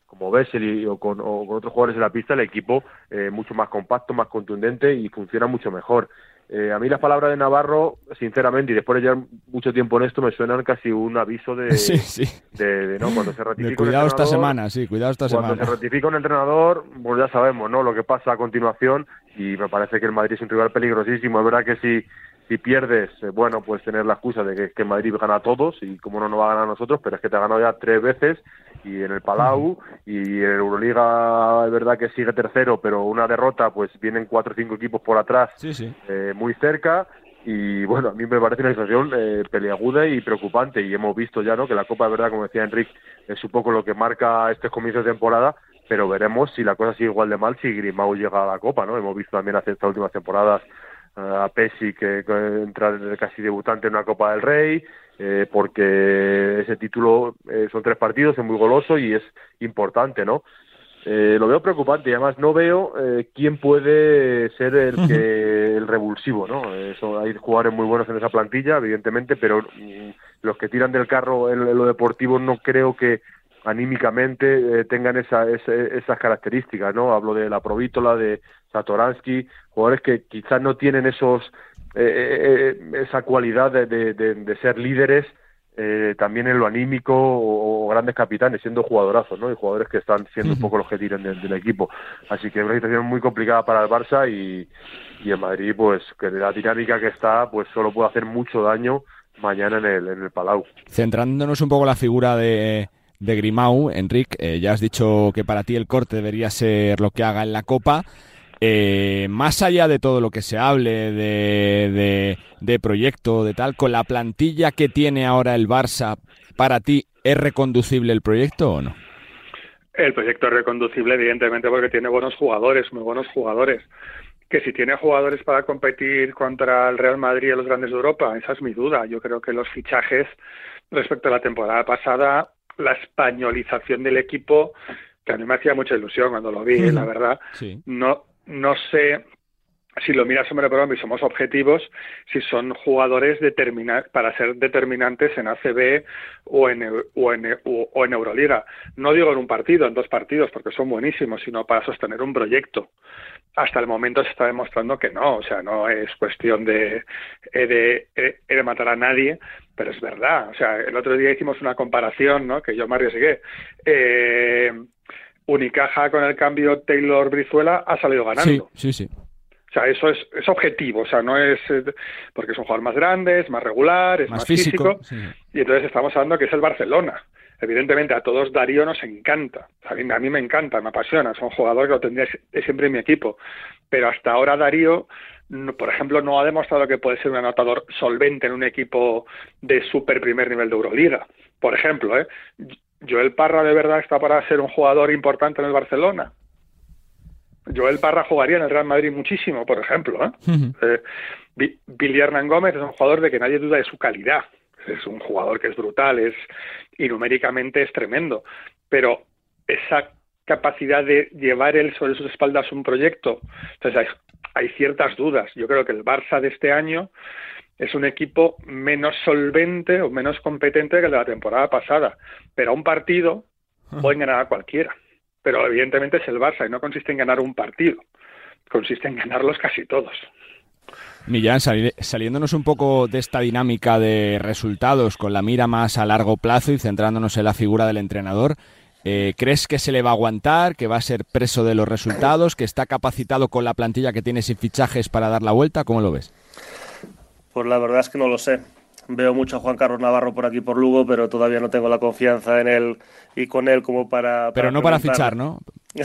como Bessel o con, o con otros jugadores en la pista, el equipo eh, mucho más compacto, más contundente y funciona mucho mejor. Eh, a mí las palabras de Navarro, sinceramente, y después de llevar mucho tiempo en esto, me suenan casi un aviso de, de, ¿no? cuando se ratifica cuidado esta semana, sí, cuidado esta semana. Cuando se ratifica un entrenador, pues ya sabemos, ¿no? Lo que pasa a continuación y me parece que el Madrid es un rival peligrosísimo. Es verdad que si si pierdes, eh, bueno, pues tener la excusa de que, que, Madrid gana a todos y como no nos va a ganar a nosotros, pero es que te ha ganado ya tres veces y en el Palau y en Euroliga es verdad que sigue tercero, pero una derrota, pues vienen cuatro o cinco equipos por atrás, eh, muy cerca y bueno, a mí me parece una situación eh, peliaguda y preocupante y hemos visto ya, ¿no? Que la Copa, de verdad, como decía Enrique, es un poco lo que marca este comienzo de temporada pero veremos si la cosa sigue igual de mal si Grimau llega a la Copa, ¿no? Hemos visto también hace estas últimas temporadas a Pesci que, entra casi debutante en una Copa del Rey, eh, porque ese título eh, son tres partidos, es muy goloso y es importante, ¿no? Eh, lo veo preocupante y además no veo quién puede ser el que el revulsivo, ¿no? Eso, hay jugadores muy buenos en esa plantilla, evidentemente, pero mm, los que tiran del carro en, lo deportivo no creo que anímicamente tengan esa, esas características, ¿no? Hablo de la Provítola, de Satoransky, jugadores que quizás no tienen esos eh, eh, eh, esa cualidad de, de, ser líderes también en lo anímico o, grandes capitanes, siendo jugadorazos, ¿no? Y jugadores que están siendo un poco los que tiran del, equipo. Así que es una situación muy complicada para el Barça y, y el Madrid, pues, que la dinámica que está, pues solo puede hacer mucho daño mañana en el, en el Palau. Centrándonos un poco en la figura de, de Grimau, Enrique, ya has dicho que para ti el corte debería ser lo que haga en la Copa. Eh, más allá de todo lo que se hable de, de, proyecto, de tal, con la plantilla que tiene ahora el Barça, ¿para ti es reconducible el proyecto o no? El proyecto es reconducible, evidentemente, porque tiene buenos jugadores, muy buenos jugadores. Que si tiene jugadores para competir contra el Real Madrid y los grandes de Europa, esa es mi duda. Yo creo que los fichajes respecto a la temporada pasada, la españolización del equipo, que a mí me hacía mucha ilusión cuando lo vi, la verdad, no, no sé si lo miras hombre por hombre y somos objetivos, si son jugadores para ser determinantes en ACB o en, o, en, Euroliga. No digo en un partido, en dos partidos, porque son buenísimos, sino para sostener un proyecto. Hasta el momento se está demostrando que no, o sea, no es cuestión de, de, de matar a nadie, pero es verdad. O sea, el otro día hicimos una comparación, ¿no? Que yo me arriesgué. Eh, Unicaja con el cambio Taylor-Brizuela ha salido ganando. Sí, sí, sí. O sea, eso es, es objetivo, o sea, no es eh, porque es un jugador más grande, es más regular, es más, físico, y entonces estamos hablando que es el Barcelona. Evidentemente a todos Darío nos encanta, a mí, a mí me encanta, me apasiona, es un jugador que lo tendría siempre en mi equipo, pero hasta ahora Darío, por ejemplo, no ha demostrado que puede ser un anotador solvente en un equipo de super primer nivel de Euroliga. Por ejemplo, ¿eh? Joel Parra de verdad está para ser un jugador importante en el Barcelona. Joel Parra jugaría en el Real Madrid muchísimo, por ejemplo. ¿eh? eh Billy Hernán Gómez es un jugador de que nadie duda de su calidad. Es un jugador que es brutal, es y numéricamente es tremendo. Pero esa capacidad de llevar él sobre sus espaldas un proyecto. Entonces hay, hay ciertas dudas. Yo creo que el Barça de este año es un equipo menos solvente o menos competente que el de la temporada pasada. Pero a un partido pueden ganar a cualquiera. Pero evidentemente es el Barça y no consiste en ganar un partido. Consiste en ganarlos casi todos. Millán, saliéndonos un poco de esta dinámica de resultados con la mira más a largo plazo y centrándonos en la figura del entrenador, eh, ¿crees que se le va a aguantar, que va a ser preso de los resultados, que está capacitado con la plantilla que tiene sin fichajes para dar la vuelta? ¿Cómo lo ves? Pues la verdad es que no lo sé. Veo mucho a Juan Carlos Navarro por aquí por Lugo, pero todavía no tengo la confianza en él y con él como para. pero no para fichar, ¿no?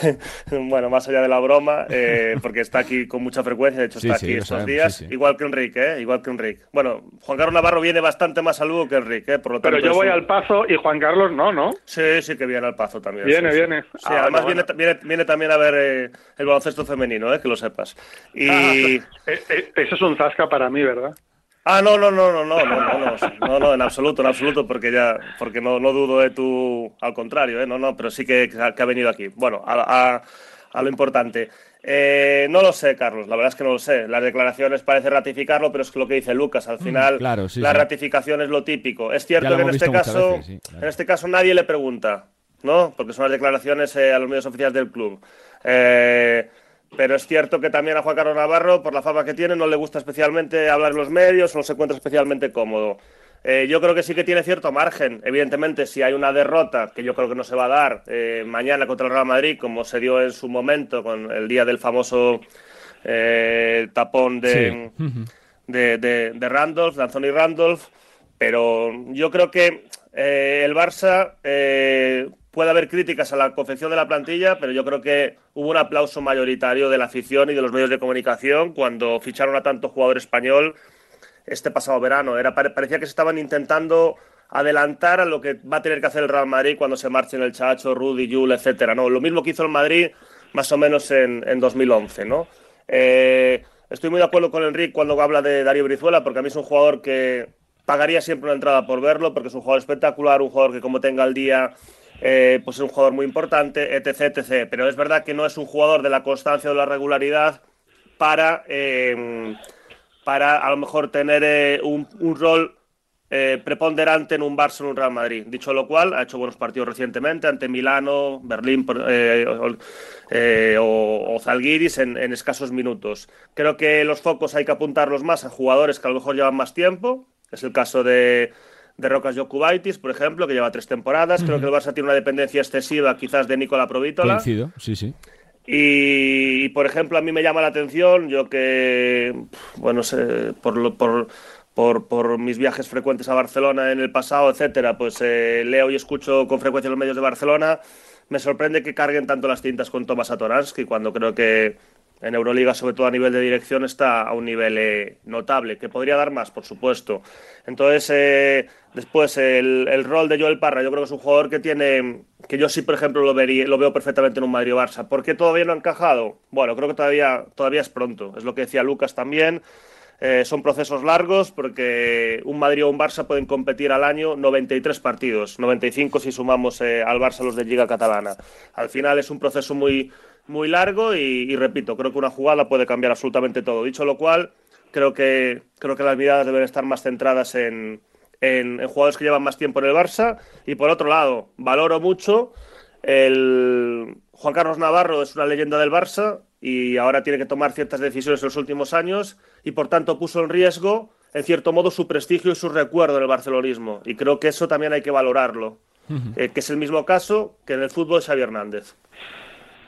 bueno, más allá de la broma, eh, porque está aquí con mucha frecuencia, de hecho está aquí estos días, igual que Enrique, ¿eh? igual que Enrique. Bueno, Juan Carlos Navarro viene bastante más a Lugo que Enrique, ¿eh? por lo tanto. Pero yo voy al Pazo y Juan Carlos no, ¿no? Sí, sí que viene al Pazo también. Viene, viene. Sí, ah, además viene, viene, también a ver eh, el baloncesto femenino, ¿eh? que lo sepas. Y... Ah, eso es un zasca para mí, ¿verdad? Ah, no, no, no, no, no, no, no, no, no, en absoluto, en absoluto, porque ya, porque no, no dudo de tu, al contrario, ¿eh? no, no, pero sí que, que ha venido aquí. Bueno, a, a, lo importante. Eh, no lo sé, Carlos, la verdad es que no lo sé. Las declaraciones parece ratificarlo, pero es lo que dice Lucas. Al final, la ratificación es lo típico. Es cierto que en este caso, en este caso nadie le pregunta, ¿no? Porque son las declaraciones a los medios oficiales del club. Eh, pero es cierto que también a Juan Carlos Navarro, por la fama que tiene, no le gusta especialmente hablar en los medios, no se encuentra especialmente cómodo. Eh, yo creo que sí que tiene cierto margen. Evidentemente, si hay una derrota, que yo creo que no se va a dar eh, mañana contra el Real Madrid, como se dio en su momento con el día del famoso eh, tapón de, de, de, Randolph, de Anthony Randolph, pero yo creo que el Barça puede haber críticas a la confección de la plantilla, pero yo creo que hubo un aplauso mayoritario de la afición y de los medios de comunicación cuando ficharon a tanto jugador español este pasado verano. Era, parecía que se estaban intentando adelantar a lo que va a tener que hacer el Real Madrid cuando se marchen el Chacho, Rudy, Yul, etcétera. ¿no? Lo mismo que hizo el Madrid más o menos en, en 2011. ¿no? Eh, estoy muy de acuerdo con Enrique cuando habla de Darío Brizuela, porque a mí es un jugador que pagaría siempre una entrada por verlo, porque es un jugador espectacular, un jugador que como tenga el día eh, pues es un jugador muy importante, etc, etc. Pero es verdad que no es un jugador de la constancia o de la regularidad para, eh, para a lo mejor tener eh, un, rol preponderante en un Barça o un Real Madrid. Dicho lo cual, ha hecho buenos partidos recientemente ante Milano, Berlín o, o, Zalgiris en, en, escasos minutos. Creo que los focos hay que apuntarlos más a jugadores que a lo mejor llevan más tiempo. Es el caso de, de Rocas Jokubaitis, por ejemplo, que lleva tres temporadas. Creo que el Barça tiene una dependencia excesiva quizás de Nicola Provítola. Coincido, sí, sí. Y, por ejemplo, a mí me llama la atención, yo que, bueno, sé, por, por, por, por, mis viajes frecuentes a Barcelona en el pasado, etcétera, pues eh, leo y escucho con frecuencia los medios de Barcelona. Me sorprende que carguen tanto las tintas con Tomás Atoransky cuando creo que en Euroliga, sobre todo a nivel de dirección, está a un nivel eh, notable, que podría dar más, por supuesto. Entonces, eh, después, el, rol de Joel Parra, yo creo que es un jugador que tiene, que yo sí, por ejemplo, lo, vería, lo veo perfectamente en un Madrid-Barça. ¿Por qué todavía no ha encajado? Bueno, creo que todavía, todavía es pronto, es lo que decía Lucas también. Eh, son procesos largos porque un Madrid o un Barça pueden competir al año 93 partidos, 95 si sumamos al Barça los de Liga Catalana. Al final es un proceso muy, muy largo y, repito, creo que una jugada puede cambiar absolutamente todo. Dicho lo cual, creo que, creo que las miradas deben estar más centradas en, en, jugadores que llevan más tiempo en el Barça. Y por otro lado, valoro mucho el Juan Carlos Navarro es una leyenda del Barça y ahora tiene que tomar ciertas decisiones en los últimos años y por tanto puso en riesgo, en cierto modo, su prestigio y su recuerdo en el barcelonismo. Y creo que eso también hay que valorarlo. Eh, que es el mismo caso que en el fútbol de Xavi Hernández.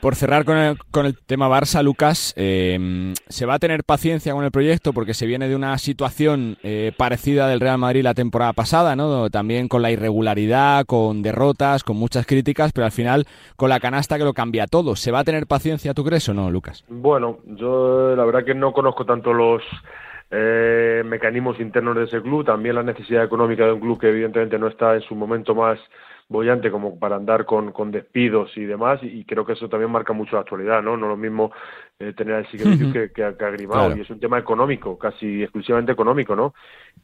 Por cerrar con el, con el tema Barça, Lucas, eh, ¿se va a tener paciencia con el proyecto porque se viene de una situación eh, parecida del Real Madrid la temporada pasada, ¿no? También con la irregularidad, con derrotas, con muchas críticas, pero al final con la canasta que lo cambia todo. ¿Se va a tener paciencia, tú crees o no, Lucas? Bueno, yo la verdad que no conozco tanto los eh, mecanismos internos de ese club, también la necesidad económica de un club que evidentemente no está en su momento más bollante como para andar con, con despidos y demás, y, creo que eso también marca mucho la actualidad, ¿no? No lo mismo eh, tener a Siqueira que, que, a Grimao, y es un tema económico, casi exclusivamente económico, ¿no?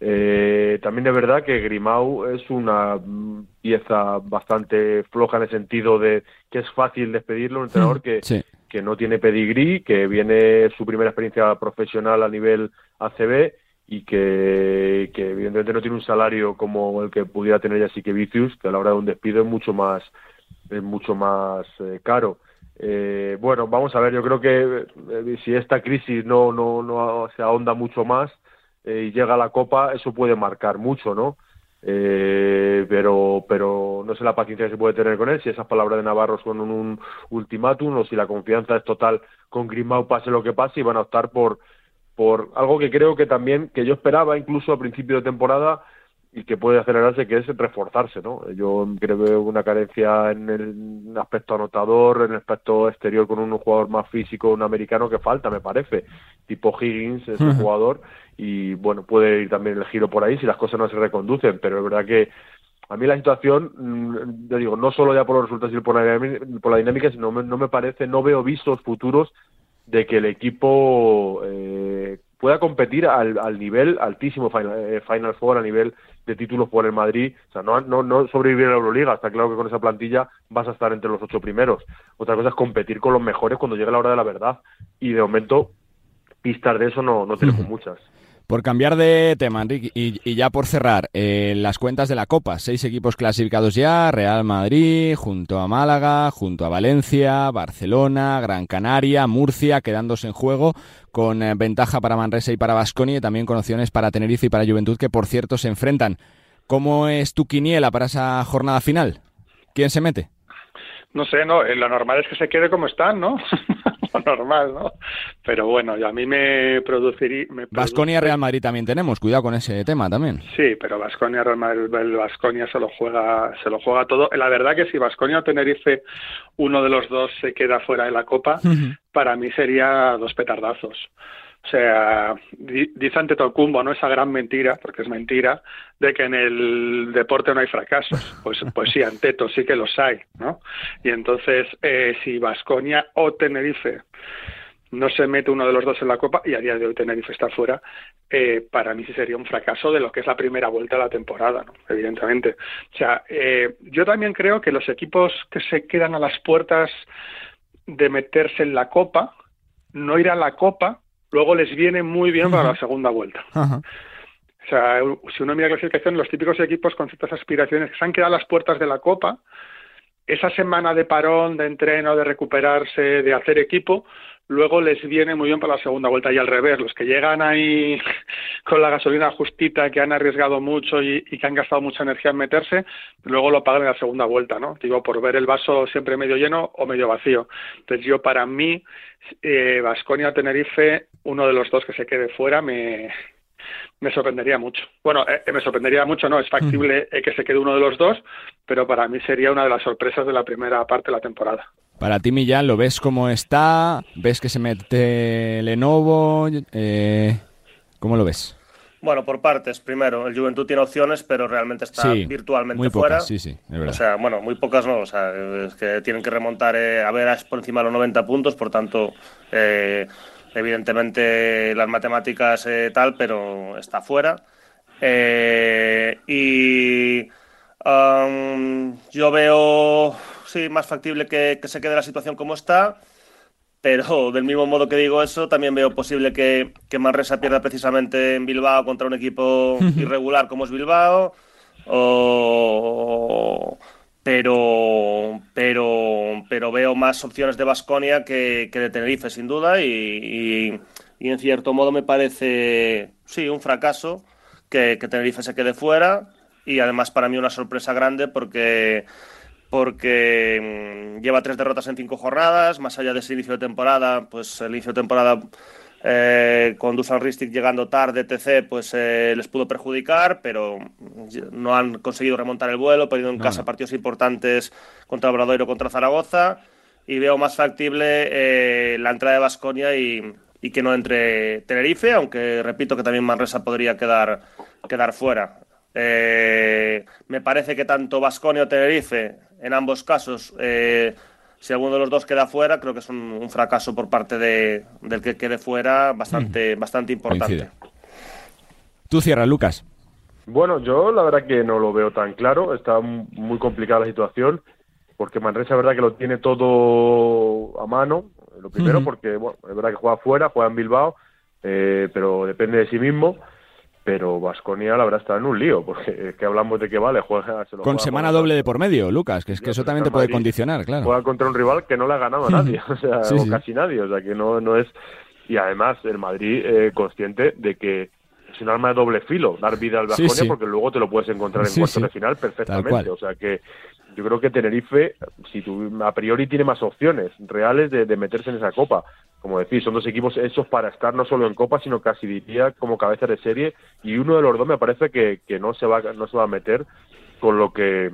Eh, también es verdad que Grimau es una mm, pieza bastante floja en el sentido de que es fácil despedirlo, un entrenador que, que no tiene pedigrí, que viene su primera experiencia profesional a nivel ACB y que, evidentemente no tiene un salario como el que pudiera tener ya que Vicius, que a la hora de un despido es mucho más, es mucho más eh, caro. Eh, bueno, vamos a ver, yo creo que eh, si esta crisis no, no, no se ahonda mucho más y llega a la Copa, eso puede marcar mucho, ¿no? pero pero no sé la paciencia que se puede tener con él, si esas palabras de Navarro son un ultimátum o si la confianza es total con Grimau pase lo que pase y van a optar por por algo que creo que también, que yo esperaba incluso a principio de temporada y que puede acelerarse, que es reforzarse, ¿no? Yo creo que veo una carencia en el aspecto anotador, en el aspecto exterior con un jugador más físico, un americano que falta, me parece, tipo Higgins, es un jugador, y bueno, puede ir también el giro por ahí si las cosas no se reconducen, pero es verdad que a mí la situación, mm, yo digo, no solo ya por los resultados y por la, por la dinámica, sino no me parece, no veo visos futuros de que el equipo eh, pueda competir al, al, nivel altísimo Final, eh, Final, Four, a nivel de títulos por el Madrid. O sea, no, no, no sobrevivir a la Euroliga. Está claro que con esa plantilla vas a estar entre los ocho primeros. Otra cosa es competir con los mejores cuando llegue la hora de la verdad. Y de momento, pistas de eso no, no tenemos muchas. Por cambiar de tema, Enrique, y, ya por cerrar, eh, las cuentas de la Copa. Seis equipos clasificados ya, Real Madrid, junto a Málaga, junto a Valencia, Barcelona, Gran Canaria, Murcia, quedándose en juego, con eh, ventaja para Manresa y para Basconia, y también con opciones para Tenerife y para Juventud, que por cierto se enfrentan. ¿Cómo es tu quiniela para esa jornada final? ¿Quién se mete? No sé, no, eh, lo normal es que se quede como están, ¿no? normal, ¿no? Pero bueno, a mí me produciría... Vasconia Real Madrid también tenemos, cuidado con ese tema también. Sí, pero Vasconia Real Madrid, el Vasconia se lo juega, se lo juega todo. La verdad que si Vasconia o Tenerife, uno de los dos se queda fuera de la Copa, para mí sería dos petardazos. O sea, dice ante Tocumbo, ¿no? Esa gran mentira, porque es mentira, de que en el deporte no hay fracasos. Pues, pues sí, ante todo sí que los hay, ¿no? Y entonces, eh, si Vasconia o Tenerife no se mete uno de los dos en la Copa, y a día de hoy Tenerife está fuera, eh, para mí sí sería un fracaso de lo que es la primera vuelta de la temporada, ¿no? evidentemente. O sea, eh, yo también creo que los equipos que se quedan a las puertas de meterse en la Copa, no ir a la Copa, luego les viene muy bien para la segunda vuelta. O sea, si uno mira la clasificación, los típicos equipos con ciertas aspiraciones que se han quedado a las puertas de la Copa, esa semana de parón, de entreno, de recuperarse, de hacer equipo, luego les viene muy bien para la segunda vuelta. Y al revés, los que llegan ahí con la gasolina justita, que han arriesgado mucho y, que han gastado mucha energía en meterse, luego lo pagan en la segunda vuelta, ¿no? Digo, por ver el vaso siempre medio lleno o medio vacío. Entonces yo, para mí, Vasconia eh, o Tenerife, uno de los dos que se quede fuera, me, me sorprendería mucho. Bueno, eh, me sorprendería mucho, no, es factible eh, que se quede uno de los dos, pero para mí sería una de las sorpresas de la primera parte de la temporada. Para ti, Millán, ¿lo ves como está? ¿Ves que se mete Lenovo? Eh, ¿Cómo lo ves? Bueno, por partes. Primero, el Juventud tiene opciones, pero realmente está virtualmente muy fuera. Pocas, sí, sí, O sea, bueno, muy pocas no. O sea, es que tienen que remontar a ver por encima de los 90 puntos, por tanto, evidentemente las matemáticas eh, tal, pero está fuera. Eh, y yo veo, sí, más factible que, se quede la situación como está, pero del mismo modo que digo eso, también veo posible que, que Manresa pierda precisamente en Bilbao contra un equipo irregular como es Bilbao, o pero, pero, pero veo más opciones de Basconia que, de Tenerife, sin duda, y, en cierto modo me parece, sí, un fracaso que, Tenerife se quede fuera, y además para mí una sorpresa grande porque porque mm, lleva tres derrotas en cinco jornadas, más allá de ese inicio de temporada, pues el inicio de temporada eh, con Dusan Ristic llegando tarde, etc., pues eh, les pudo perjudicar, pero no han conseguido remontar el vuelo, perdiendo en casa partidos importantes contra Obradoiro, contra Zaragoza, y veo más factible eh, la entrada de Basconia y, que no entre Tenerife, aunque repito que también Manresa podría quedar, quedar fuera. Eh, me parece que tanto Vasconia o Tenerife, en ambos casos, eh, si alguno de los dos queda fuera, creo que es un, fracaso por parte de, del que quede fuera bastante, bastante importante. Tú cierras, Lucas. Bueno, yo la verdad que no lo veo tan claro. Está muy complicada la situación porque Manresa es verdad que lo tiene todo a mano. Lo primero porque bueno, es verdad que juega fuera, juega en Bilbao, eh, pero depende de sí mismo pero Vasconia la verdad está en un lío, porque es que hablamos de que vale, juega... con semana doble de por medio, Lucas, que es que eso también te puede condicionar, claro. Juega contra un rival que no le ha ganado a nadie, o sea, o casi nadie, o sea, que no, no es... Y además el Madrid eh, consciente de que es un arma de doble filo dar vida al Vasconia porque luego te lo puedes encontrar en cuartos de final perfectamente, o sea que yo creo que Tenerife, si tú, a priori tiene más opciones reales de, meterse en esa copa. Como decís, son dos equipos hechos para estar no solo en copa, sino casi diría como cabeza de serie. Y uno de los dos me parece que, que no se va no se va a meter con lo que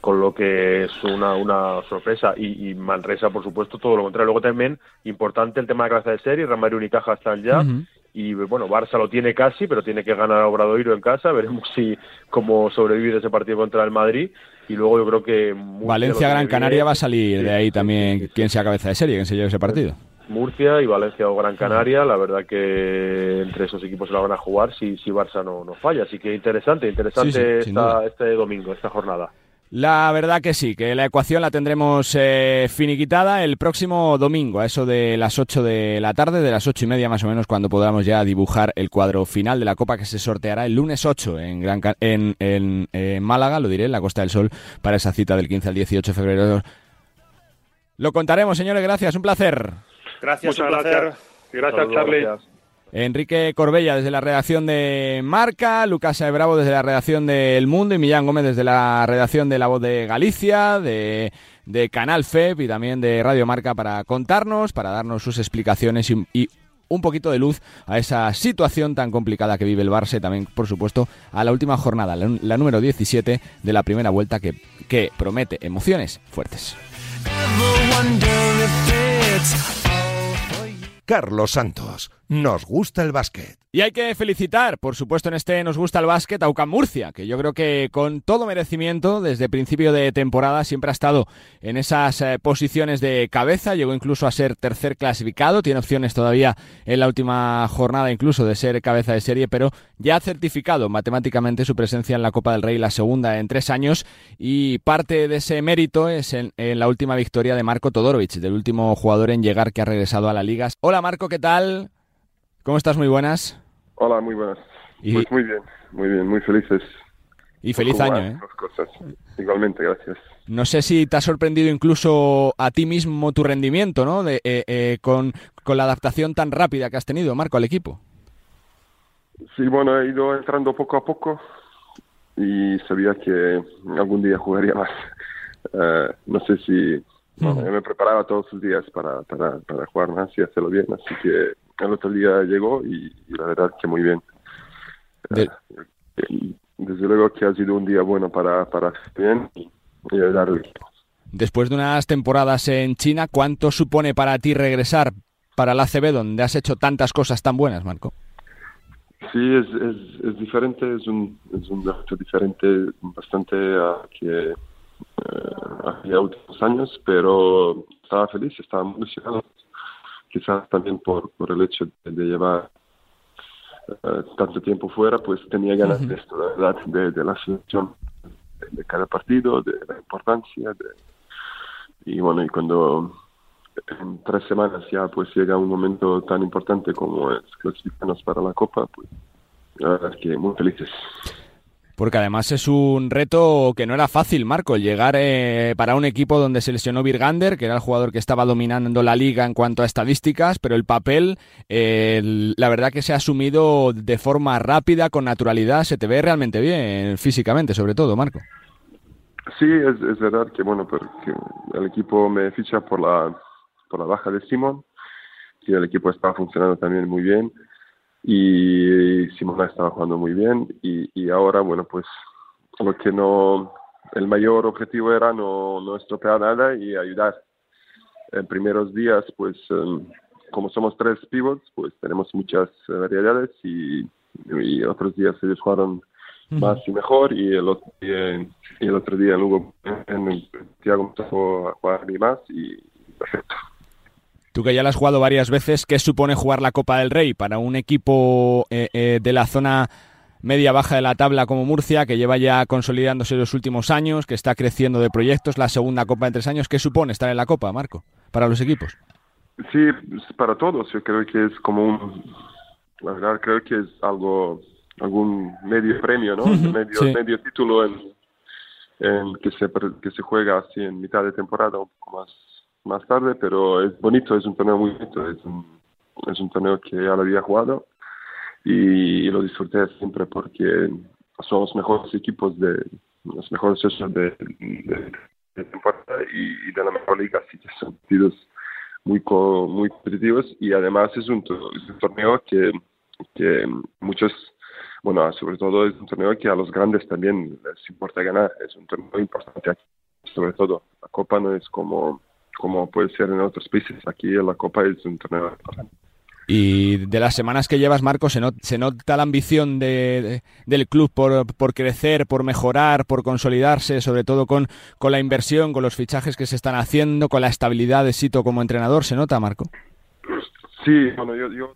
con lo que es una, una sorpresa. Y, Manresa por supuesto todo lo contrario. Luego también importante el tema de cabeza de serie Real Madrid Unicaja están ya. Y bueno Barça lo tiene casi pero tiene que ganar a Obradoiro en casa. Veremos si cómo sobrevive ese partido contra el Madrid. Y luego yo creo que... Valencia Gran Canaria va a salir de ahí también quien sea cabeza de serie, quien se lleve ese partido. Murcia y Valencia o Gran Canaria, la verdad que entre esos equipos se la van a jugar si, si Barça no, no falla. Así que interesante, interesante este domingo, esta jornada. La verdad que sí, que la ecuación la tendremos eh, finiquitada el próximo domingo, a eso de las 8 de la tarde, de las ocho y media más o menos, cuando podamos ya dibujar el cuadro final de la Copa que se sorteará el lunes 8 en, Gran, en, en, Málaga, lo diré, en la Costa del Sol, para esa cita del 15 al 18 de febrero. Lo contaremos, señores, gracias, un placer. Gracias, un placer. Gracias, Charlie. Enrique Corbella desde la redacción de Marca, Lucas Bravo desde la redacción de El Mundo y Millán Gómez desde la redacción de La Voz de Galicia, de, Canal FEP y también de Radio Marca para contarnos, para darnos sus explicaciones y, un poquito de luz a esa situación tan complicada que vive el Barça y también, por supuesto, a la última jornada, la, número 17 de la primera vuelta que, que promete emociones fuertes. Carlos Santos. Nos gusta el básquet. Y hay que felicitar, por supuesto, en este Nos gusta el básquet a UCAM Murcia, que yo creo que con todo merecimiento, desde principio de temporada, siempre ha estado en esas eh, posiciones de cabeza, llegó incluso a ser tercer clasificado, tiene opciones todavía en la última jornada incluso de ser cabeza de serie, pero ya ha certificado matemáticamente su presencia en la Copa del Rey, la segunda en tres años, y parte de ese mérito es en, la última victoria de Marco Todorovic, del último jugador en llegar que ha regresado a la liga. Hola Marco, ¿qué tal? ¿Cómo estás? Muy buenas. Hola, muy buenas. Pues muy bien, muy bien, muy felices. Y feliz año, ¿eh? Igualmente, gracias. No sé si te ha sorprendido incluso a ti mismo tu rendimiento, ¿no? De, eh, eh, con, la adaptación tan rápida que has tenido, Marco, al equipo. Sí, bueno, he ido entrando poco a poco y sabía que algún día jugaría más. Eh, no sé si... Bueno, yo me preparaba todos los días para, para, para jugar más y hacerlo bien, así que el otro día llegó y, la verdad que muy bien. Desde luego que ha sido un día bueno para, para bien y, ayudarle. Después de unas temporadas en China, ¿cuánto supone para ti regresar para la ACB donde has hecho tantas cosas tan buenas, Marco? Sí, es, es, diferente, es un, es un diferente bastante a que eh, últimos años, pero estaba feliz, estaba emocionado quizás también por, por el hecho de, llevar eh, tanto tiempo fuera, pues tenía ganas de esto, la verdad, de, de la selección de, cada partido, de la importancia, de, y bueno, y cuando en tres semanas ya pues llega un momento tan importante como es clasificarnos para la Copa, pues la verdad es que muy felices porque además es un reto que no era fácil, Marco, llegar eh, para un equipo donde se lesionó Virgander, que era el jugador que estaba dominando la liga en cuanto a estadísticas, pero el papel, la verdad que se ha asumido de forma rápida, con naturalidad, se te ve realmente bien, físicamente sobre todo, Marco. Sí, es, verdad que bueno, porque el equipo me ficha por la, por la baja de Simón, y el equipo está funcionando también muy bien y Simona estaba jugando muy bien y, y ahora, bueno, pues lo que no, el mayor objetivo era no, no estropear nada y ayudar. En primeros días, pues em, como somos tres pivots, pues tenemos muchas variedades y, y otros días ellos jugaron más y mejor y el otro día, y el otro día en Lugo en el Santiago empezó a jugar y más y perfecto. Tú que ya la has jugado varias veces, ¿qué supone jugar la Copa del Rey para un equipo eh, eh, de la zona media-baja de la tabla como Murcia, que lleva ya consolidándose los últimos años, que está creciendo de proyectos, la segunda Copa en tres años? ¿Qué supone estar en la Copa, Marco, para los equipos? Sí, para todos. Yo creo que es como un... La verdad, creo que es algo, algún medio premio, ¿no? medio, sí. medio título en, en que, se, que se juega así en mitad de temporada, un poco más más tarde, pero es bonito, es un torneo muy bonito, es un, es un torneo que ya lo había jugado y, lo disfruté siempre porque son los mejores equipos de los mejores socios de, de, de, temporada y, de la mejor liga, así que son partidos muy co, muy competitivos y además es un, torneo que, que muchos bueno, sobre todo es un torneo que a los grandes también les importa ganar, es un torneo importante aquí, sobre todo. La Copa no es como como puede ser en otros países. Aquí en la Copa es un torneo y de las semanas que llevas, Marco, se, not, se nota la ambición de, de, del club por, por, crecer, por mejorar, por consolidarse, sobre todo con, con, la inversión, con los fichajes que se están haciendo, con la estabilidad de Sito como entrenador. ¿Se nota, Marco? Sí, bueno, yo, yo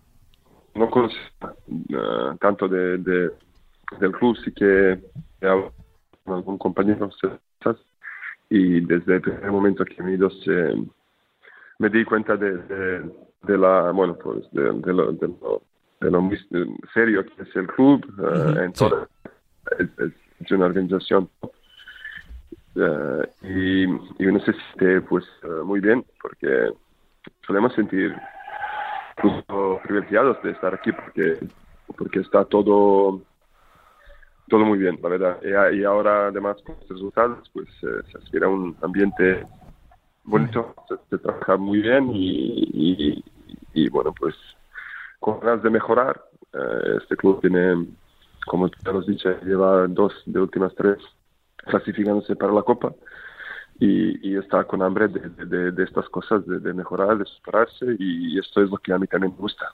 no conozco uh, tanto de, de, del club, sí que con algún compañero y desde el primer momento que me, eh, me di cuenta de, de, de, la bueno pues de, de lo, de, lo, de lo muy serio que es el club uh, uh -huh. en toda, sí. es, es, una organización uh, y, y me necesité pues uh, muy bien porque solemos sentir incluso privilegiados de estar aquí porque porque está todo todo muy bien, la verdad. Y, ahora, además, con los resultados, pues eh, se aspira a un ambiente bonito, se, trabaja muy bien y, y, bueno, pues con ganas de mejorar. Eh, este club tiene, como te lo has dicho, lleva dos de últimas tres clasificándose para la Copa y, y está con hambre de, de, de estas cosas, de, de, mejorar, de superarse y esto es lo que a mí también me gusta.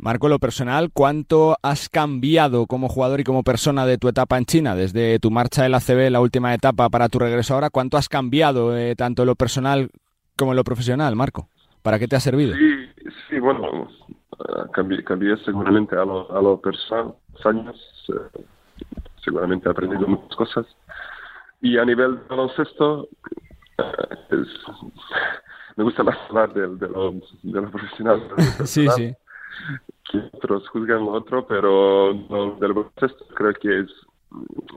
Marco, lo personal, ¿cuánto has cambiado como jugador y como persona de tu etapa en China? Desde tu marcha del ACB, la última etapa, para tu regreso ahora, ¿cuánto has cambiado eh, tanto en lo personal como en lo profesional, Marco? ¿Para qué te ha servido? Sí, sí bueno, uh, cambié, cambié, seguramente a lo, a lo personal, los años, uh, seguramente he aprendido muchas cosas. Y a nivel de baloncesto, es, me gusta más hablar de, de, lo, de lo profesional. De lo sí, sí que otros juzgan lo otro, pero no, del baloncesto creo que es,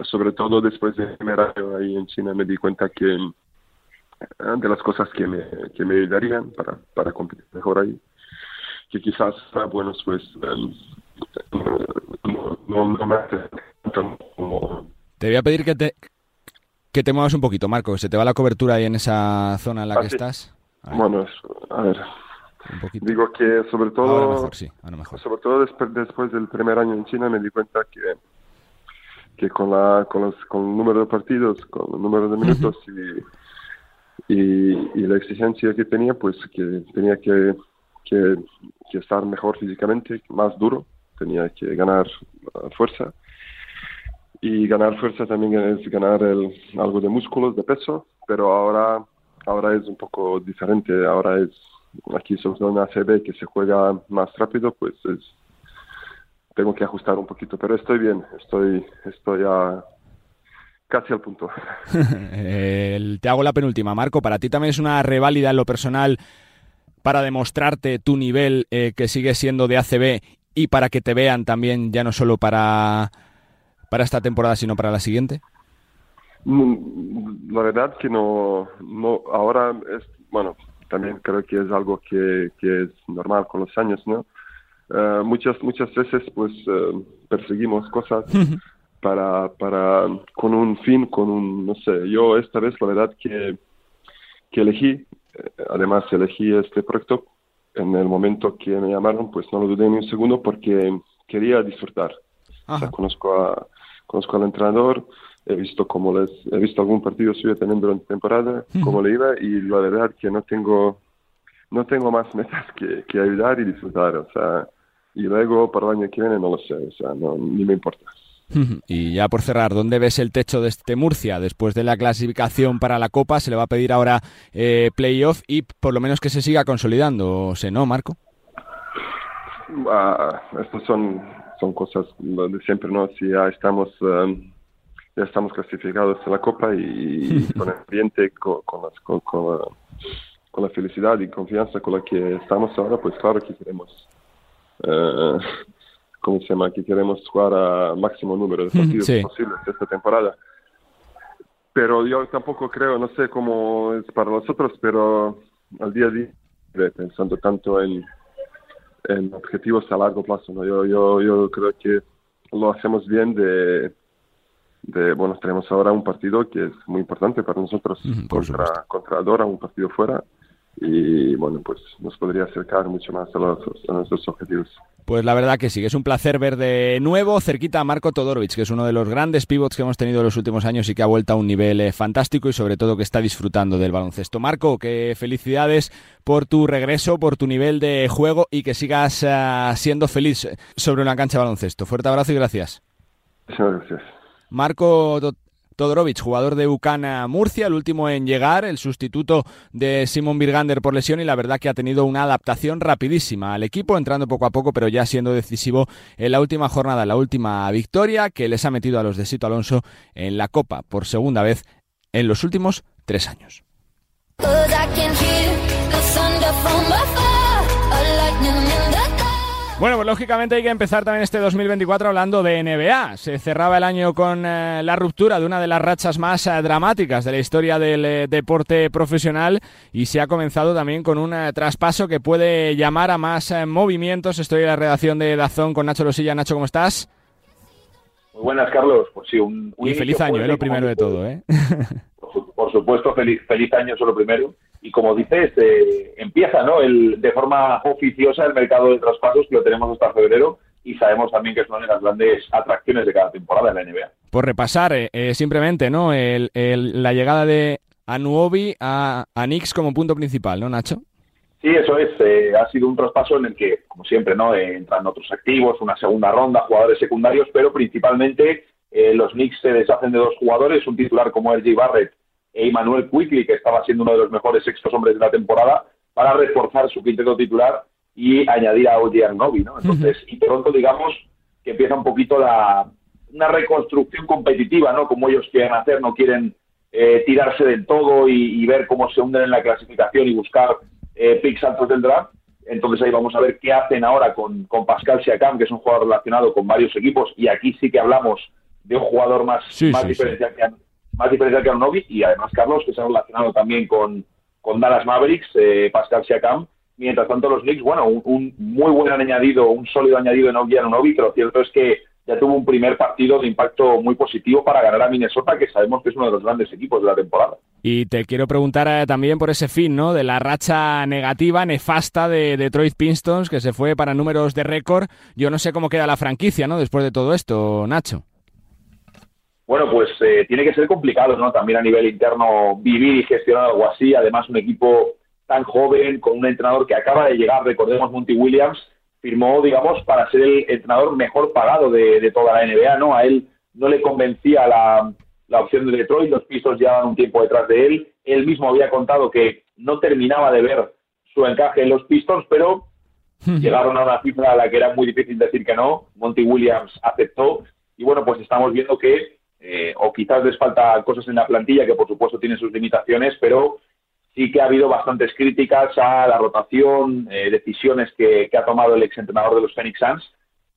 sobre todo después del primer año ahí en China, me di cuenta que de las cosas que me, que me ayudarían para, para competir mejor ahí, que quizás, bueno, pues um, no, no, no me hace como... Te voy a pedir que te, que te muevas un poquito, Marco, se te va la cobertura ahí en esa zona en la ah, que sí. estás. Bueno, a ver. Digo que sobre todo, ahora mejor, sí, ahora mejor. sobre todo después, después del primer año en China me di cuenta que que con la con, los, con el número de partidos, con el número de minutos y, y, y, la exigencia que tenía, pues que tenía que, que, que estar mejor físicamente, más duro, tenía que ganar fuerza. Y ganar fuerza también es ganar el, algo de músculos, de peso, pero ahora ahora es un poco diferente, ahora es aquí sobre en ACB que se juega más rápido, pues es, tengo que ajustar un poquito, pero estoy bien, estoy, estoy a casi al punto. te hago la penúltima, Marco, para ti también es una reválida en lo personal para demostrarte tu nivel eh, que sigue siendo de ACB y para que te vean también ya no solo para, para esta temporada, sino para la siguiente? La verdad que no, no ahora es, bueno, también creo que es algo que, que es normal con los años, ¿no? Uh, muchas muchas veces pues uh, perseguimos cosas para para con un fin con un no sé yo esta vez la verdad que que elegí eh, además elegí este proyecto en el momento que me llamaron pues no lo dudé ni un segundo porque quería disfrutar. O sea, conozco a conozco al entrenador he visto cómo les he visto algún partido suyo también durante temporada cómo le iba y la verdad que no tengo no tengo más metas que, que, ayudar y disfrutar o sea y luego para el año que viene no lo sé o sea no, ni me importa Y ya por cerrar, ¿dónde ves el techo de este Murcia? Después de la clasificación para la Copa, se le va a pedir ahora eh, playoff y por lo menos que se siga consolidando, ¿no, Marco? Ah, estas son, son cosas de siempre, ¿no? Si ya estamos, um, ya estamos clasificados a la Copa y, con el ambiente, con, con, las, con, con, la, con, la, felicidad y confianza con la que estamos ahora, pues claro que queremos. Uh, ¿cómo se llama? Que queremos jugar a máximo número de partidos posibles esta temporada. Pero yo tampoco creo, no sé cómo es para nosotros, pero al día a día, pensando tanto en, en objetivos a largo plazo, ¿no? yo, yo, yo creo que lo hacemos bien de, de, bueno, tenemos ahora un partido que es muy importante para nosotros contra, contra Dora, un partido fuera, y bueno, pues nos podría acercar mucho más a, los, a nuestros objetivos. Pues la verdad que sí, es un placer ver de nuevo cerquita a Marco Todorovic, que es uno de los grandes pivots que hemos tenido en los últimos años y que ha vuelto a un nivel eh, fantástico y sobre todo que está disfrutando del baloncesto. Marco, que felicidades por tu regreso, por tu nivel de juego y que sigas eh, siendo feliz sobre una cancha de baloncesto. Fuerte abrazo y gracias. Muchas gracias. Marco Todorovic, jugador de Ucana Murcia, el último en llegar, el sustituto de Simon Birgander por lesión y la verdad que ha tenido una adaptación rapidísima al equipo, entrando poco a poco, pero ya siendo decisivo en la última jornada, la última victoria que les ha metido a los de Sito Alonso en la Copa por segunda vez en los últimos tres años. Bueno, pues lógicamente hay que empezar también este 2024 hablando de NBA. Se cerraba el año con eh, la ruptura de una de las rachas más eh, dramáticas de la historia del eh, deporte profesional y se ha comenzado también con un traspaso que puede llamar a más movimientos. Estoy en la redacción de Dazón con Nacho Losilla. Nacho, ¿cómo estás? Muy buenas, Carlos. Pues sí, un, y feliz año, lo primero de todo, ¿eh? Por, supuesto, feliz, feliz año, eso lo primero y como dices, eh, empieza ¿no? el, de forma oficiosa el mercado de traspasos que lo tenemos hasta febrero y sabemos también que es una de las grandes atracciones de cada temporada en la NBA. Por repasar eh, eh, simplemente ¿no? El, la llegada de Anuobi a, a Knicks como punto principal, ¿no, Nacho? Sí, eso es. ha sido un traspaso en el que, como siempre, no entran otros activos, una segunda ronda, jugadores secundarios, pero principalmente los Knicks se deshacen de dos jugadores, un titular como RJ Barrett e Emmanuel Quickly, que estaba siendo uno de los mejores sextos hombres de la temporada, para reforzar su quinteto titular y añadir a Oye Arnobi, ¿no? Entonces, y pronto, digamos, que empieza un poquito la, una reconstrucción competitiva, ¿no? Como ellos quieren hacer, no quieren eh, tirarse del todo y, ver cómo se hunden en la clasificación y buscar eh, picks altos del draft. Entonces ahí vamos a ver qué hacen ahora con, con Pascal Siakam, que es un jugador relacionado con varios equipos, y aquí sí que hablamos de un jugador más, más diferencial que más diferencial que Arnobi y además Carlos, que se ha relacionado también con, con Dallas Mavericks, eh, Pascal Siakam. Mientras tanto, los Knicks, bueno, un, muy buen añadido, un sólido añadido en Arnobi, pero lo cierto es que ya tuvo un primer partido de impacto muy positivo para ganar a Minnesota, que sabemos que es uno de los grandes equipos de la temporada. Y te quiero preguntar eh, también por ese fin, ¿no? De la racha negativa, nefasta de Detroit Pistons, que se fue para números de récord. Yo no sé cómo queda la franquicia, ¿no? Después de todo esto, Nacho. Bueno, pues eh, tiene que ser complicado, ¿no? También a nivel interno vivir y gestionar algo así. Además, un equipo tan joven, con un entrenador que acaba de llegar, recordemos, Monty Williams, firmó, digamos, para ser el entrenador mejor pagado de, toda la NBA, ¿no? A él no le convencía la, opción de Detroit, los Pistons llevaban un tiempo detrás de él. Él mismo había contado que no terminaba de ver su encaje en los Pistons, pero llegaron a una cifra a la que era muy difícil decir que no. Monty Williams aceptó y bueno, pues estamos viendo que eh, o quizás les falta cosas en la plantilla que por supuesto tienen sus limitaciones, pero sí que ha habido bastantes críticas a la rotación, eh, decisiones que, ha tomado el exentrenador de los Phoenix Suns.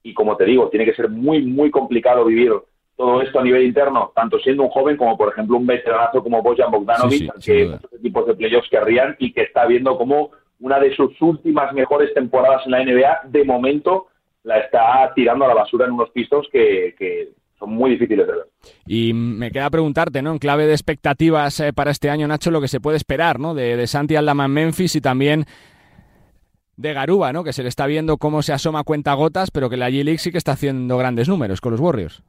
Y como te digo, tiene que ser muy, muy complicado vivir todo esto a nivel interno, tanto siendo un joven como por ejemplo un veteranazo como Bojan Bogdanovic, que muchos equipos de playoffs querrían y que está viendo como una de sus últimas mejores temporadas en la NBA, de momento la está tirando a la basura en unos pistos que, que muy difíciles de ver. Y me queda preguntarte, ¿no? En clave de expectativas eh, para este año, Nacho, lo que se puede esperar, ¿no? De, de Santi Aldama en Memphis y también de Garuba, ¿no? Que se le está viendo cómo se asoma cuenta gotas, pero que la G-League sí que está haciendo grandes números con los Warriors.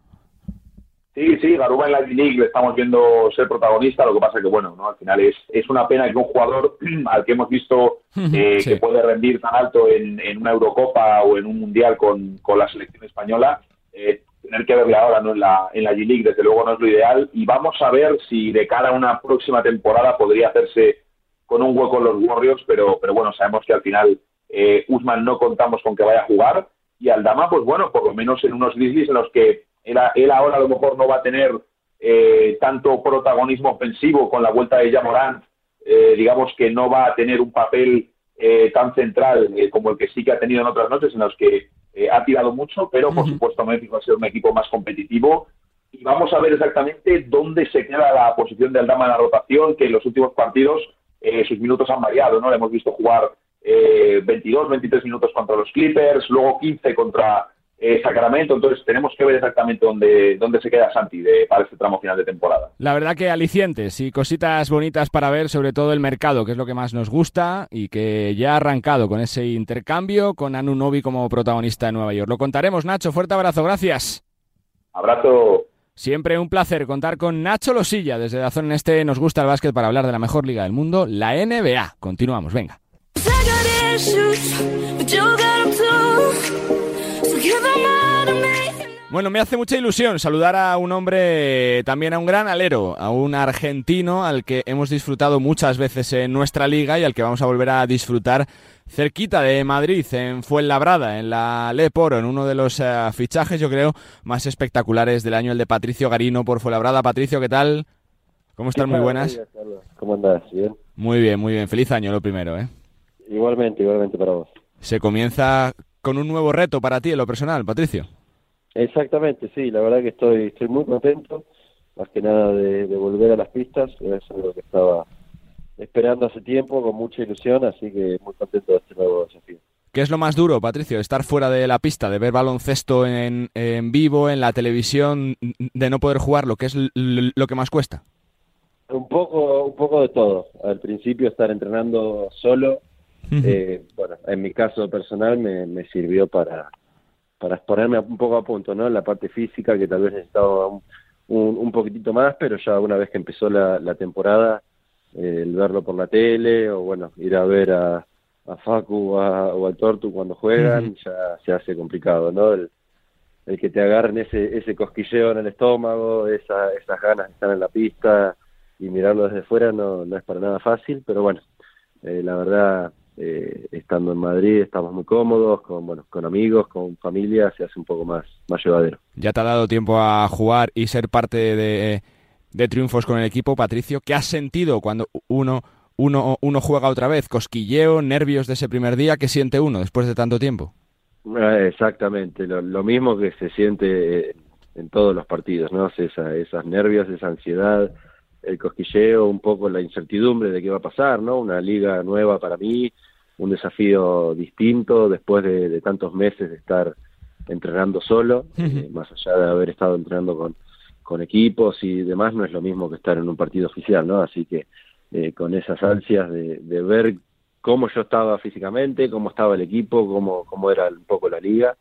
Sí, sí, Garuba en la G-League le estamos viendo ser protagonista, lo que pasa que, bueno, ¿no? al final es, es una pena que un jugador al que hemos visto eh, que puede rendir tan alto en, en, una Eurocopa o en un Mundial con, con la selección española, eh, tener que verle ahora ¿no? en la, en la G-League, desde luego no es lo ideal. Y vamos a ver si de cara a una próxima temporada podría hacerse con un hueco en los Warriors, pero, pero bueno, sabemos que al final eh, Usman no contamos con que vaya a jugar. Y Aldama, pues bueno, por lo menos en unos Grizzlies en los que él, él ahora a lo mejor no va a tener eh, tanto protagonismo ofensivo con la vuelta de Jamorant, eh, digamos que no va a tener un papel eh, tan central eh, como el que sí que ha tenido en otras noches en los que eh, ha tirado mucho, pero por supuesto Memphis va a ser un equipo más competitivo y vamos a ver exactamente dónde se queda la posición de Aldama en la rotación, que en los últimos partidos eh, sus minutos han variado, ¿no? Le hemos visto jugar eh, 22, 23 minutos contra los Clippers, luego 15 contra eh, Sacramento, entonces tenemos que ver exactamente dónde, dónde se queda Santi de, para este tramo final de temporada. La verdad que alicientes y cositas bonitas para ver, sobre todo el mercado, que es lo que más nos gusta y que ya ha arrancado con ese intercambio con Anu Novi como protagonista de Nueva York. Lo contaremos, Nacho. Fuerte abrazo, gracias. Abrazo. Siempre un placer contar con Nacho Losilla desde Dazón en este Nos gusta el básquet para hablar de la mejor liga del mundo, la NBA. Continuamos, venga. Bueno, me hace mucha ilusión saludar a un hombre, también a un gran alero, a un argentino al que hemos disfrutado muchas veces en nuestra liga y al que vamos a volver a disfrutar cerquita de Madrid, en Fuenlabrada, en la Leporo, en uno de los eh, fichajes, yo creo, más espectaculares del año, el de Patricio Garino por Fuenlabrada. Patricio, ¿qué tal? ¿Cómo están? Muy buenas. ¿Cómo andás? ¿Bien? Muy bien, muy bien. Feliz año lo primero, ¿eh? Igualmente, igualmente para vos. Se comienza con un nuevo reto para ti en lo personal, Patricio. Exactamente, sí, la verdad que estoy, estoy muy contento, más que nada de, de volver a las pistas, es algo que estaba esperando hace tiempo con mucha ilusión, así que muy contento de este nuevo desafío. ¿Qué es lo más duro, Patricio? Estar fuera de la pista, de ver baloncesto en, en vivo, en la televisión, de no poder jugar, lo que es lo que más cuesta. Un poco, un poco de todo. Al principio estar entrenando solo, eh, bueno, en mi caso personal me, me sirvió para, para ponerme un poco a punto, ¿no? La parte física que tal vez necesitaba un, un, un poquitito más, pero ya una vez que empezó la, la temporada, eh, el verlo por la tele o bueno, ir a ver a, a Facu a- o al Tortu cuando juegan, ya se hace complicado, ¿no? El, el que te agarren ese, ese cosquilleo en el estómago, esa, esas ganas de estar en la pista y mirarlo desde fuera no, no es para nada fácil, pero bueno, eh, la verdad, eh, estando en Madrid estamos muy cómodos, con, bueno, con amigos, con familia, se hace un poco más, más llevadero. Ya te ha dado tiempo a jugar y ser parte de, de triunfos con el equipo, Patricio. ¿Qué has sentido cuando uno, uno, uno juega otra vez? ¿Cosquilleo, nervios de ese primer día? ¿Qué siente uno después de tanto tiempo? Eh, Exactamente, lo, lo mismo que se siente en todos los partidos, ¿no? Esa, esas nervios, esa ansiedad, el cosquilleo, un poco la incertidumbre de qué va a pasar, ¿no? Una liga nueva para mí, un desafío distinto después de, de tantos meses de estar entrenando solo, eh, más allá de haber estado entrenando con, con equipos y demás, no es lo mismo que estar en un partido oficial, ¿no? Así que eh, con esas ansias de, de ver cómo yo estaba físicamente, cómo estaba el equipo, cómo, cómo era un poco la liga,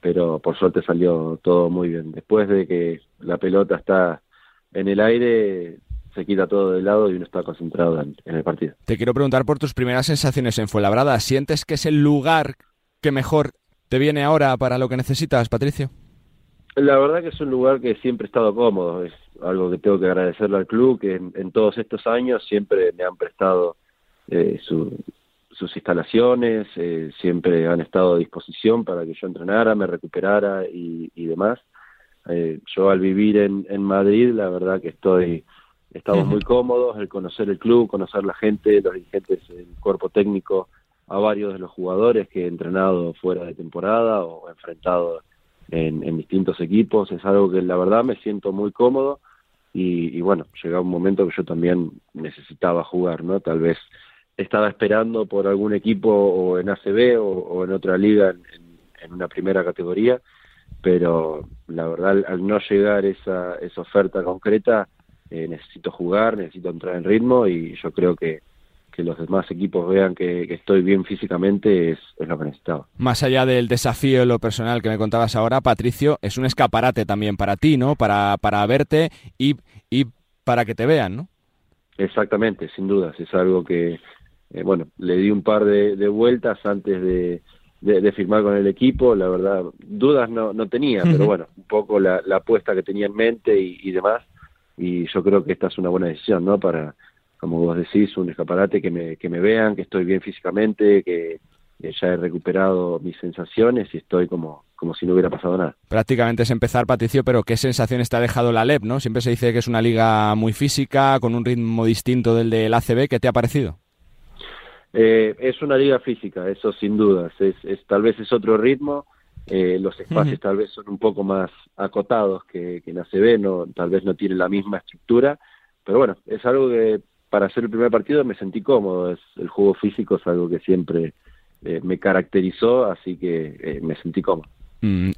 pero por suerte salió todo muy bien. Después de que la pelota está en el aire, se quita todo de lado y uno está concentrado en, en el partido. Te quiero preguntar por tus primeras sensaciones en Fuenlabrada. ¿Sientes que es el lugar que mejor te viene ahora para lo que necesitas, Patricio? La verdad que es un lugar que siempre he estado cómodo, es algo que tengo que agradecerle al club, que en, en todos estos años siempre me han prestado eh, su- sus instalaciones, eh, siempre han estado a disposición para que yo entrenara, me recuperara y, y demás. Eh, yo al vivir en, en Madrid, la verdad que estoy, estamos muy cómodos, el conocer el club, conocer la gente, los dirigentes, el cuerpo técnico, a varios de los jugadores que he entrenado fuera de temporada o enfrentado en, en distintos equipos, es algo que la verdad me siento muy cómodo y, y bueno, llega un momento que yo también necesitaba jugar, ¿no? Tal vez estaba esperando por algún equipo o en ACB o, o en otra liga en, en- una primera categoría, pero la verdad al, al no llegar esa, esa oferta concreta, eh, necesito jugar, necesito entrar en ritmo y yo creo que, que los demás equipos vean que, que estoy bien físicamente es, es lo que necesitaba. Más allá del desafío en lo personal que me contabas ahora, Patricio, es un escaparate también para ti, ¿no? Para, para verte y, y para que te vean, ¿no? Exactamente, sin dudas. Es algo que, eh, bueno, le di un par de, de vueltas antes de, de, firmar con el equipo, la verdad, dudas no, no tenía, pero bueno, un poco la, la apuesta que tenía en mente y, demás, y yo creo que esta es una buena decisión, ¿no? Para, como vos decís, un escaparate que me, que me vean, que estoy bien físicamente, que ya he recuperado mis sensaciones y estoy como, como si no hubiera pasado nada. Prácticamente es empezar, Patricio, pero ¿qué sensaciones te ha dejado la LEP, no? Siempre se dice que es una liga muy física, con un ritmo distinto del del ACB, ¿qué te ha parecido? Eh, es una liga física, eso sin dudas. Es, tal vez es otro ritmo. Eh, los espacios tal vez son un poco más acotados que, que en ACB, no, tal vez no tiene la misma estructura, pero bueno, es algo que para hacer el primer partido me sentí cómodo. Es, el juego físico es algo que siempre eh, me caracterizó, así que me sentí cómodo. Mm,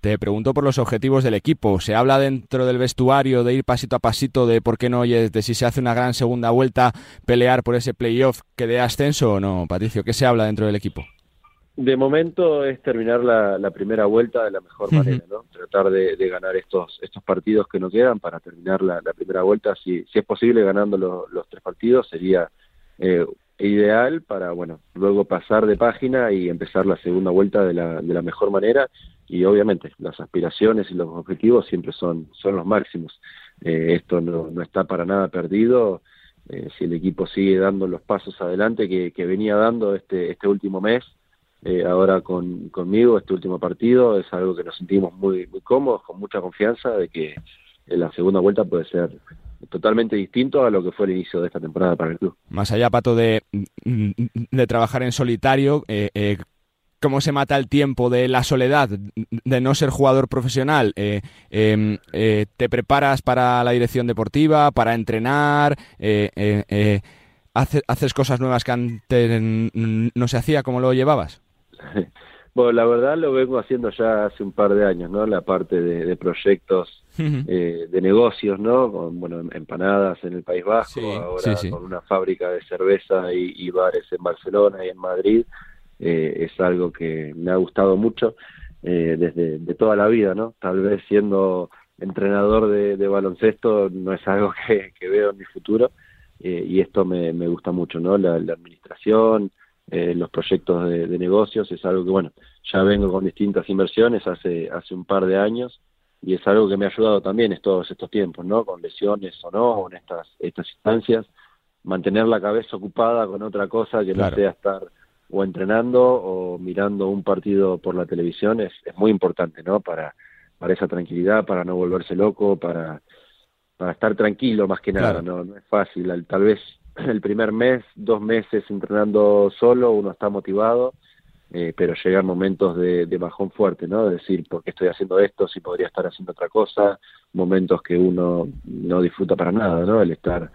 te pregunto por los objetivos del equipo. ¿Se habla dentro del vestuario de ir pasito a pasito, de por qué no, oye, de si se hace una gran segunda vuelta, pelear por ese playoff que dé ascenso o no, Patricio? ¿Qué se habla dentro del equipo? De momento es terminar la, primera vuelta de la mejor manera, ¿no? Tratar de, ganar estos estos partidos que nos quedan para terminar la, primera vuelta. Si, si es posible ganando los tres partidos, sería eh, ideal para, bueno, luego pasar de página y empezar la segunda vuelta de la, de la mejor manera y obviamente las aspiraciones y los objetivos siempre son, son los máximos. Eh, esto no, no está para nada perdido. Eh, si el equipo sigue dando los pasos adelante que, que venía dando este, este último mes, eh, ahora con, conmigo, este último partido, es algo que nos sentimos muy, muy cómodos, con mucha confianza de que en la segunda vuelta puede ser totalmente distinto a lo que fue el inicio de esta temporada para el club. Más allá, Pato, de, de trabajar en solitario, eh, eh, cómo se mata el tiempo de la soledad, de no ser jugador profesional. Eh, em, ¿Te preparas para la dirección deportiva, para entrenar? ¿Haces cosas nuevas que antes no se hacía? ¿Cómo lo llevabas? Bueno, la verdad lo vengo haciendo ya hace un par de años, ¿no? La parte de, proyectos eh, de negocios, ¿no? Con, bueno, empanadas en el País Vasco, ahora con una fábrica de cerveza y, bares en Barcelona y en Madrid. Eh, es algo que me ha gustado mucho eh, desde de toda la vida, ¿no? Tal vez siendo entrenador de, baloncesto no es algo que, veo en mi futuro y esto me, me gusta mucho, ¿no? La, la administración, eh, los proyectos de, negocios, es algo que, bueno, ya vengo con distintas inversiones hace, hace un par de años y es algo que me ha ayudado también estos, estos tiempos, ¿no? Con lesiones o no, o en estas, estas instancias, mantener la cabeza ocupada con otra cosa que no sea estar o entrenando o mirando un partido por la televisión es, es muy importante, ¿no? Para, para esa tranquilidad, para no volverse loco, para, para estar tranquilo más que nada, ¿no? No es fácil, tal vez el primer mes, dos meses entrenando solo, uno está motivado, eh, pero llegan momentos de, bajón fuerte, ¿no? De decir, ¿por qué estoy haciendo esto si podría estar haciendo otra cosa? Momentos que uno no disfruta para nada, ¿no? El estar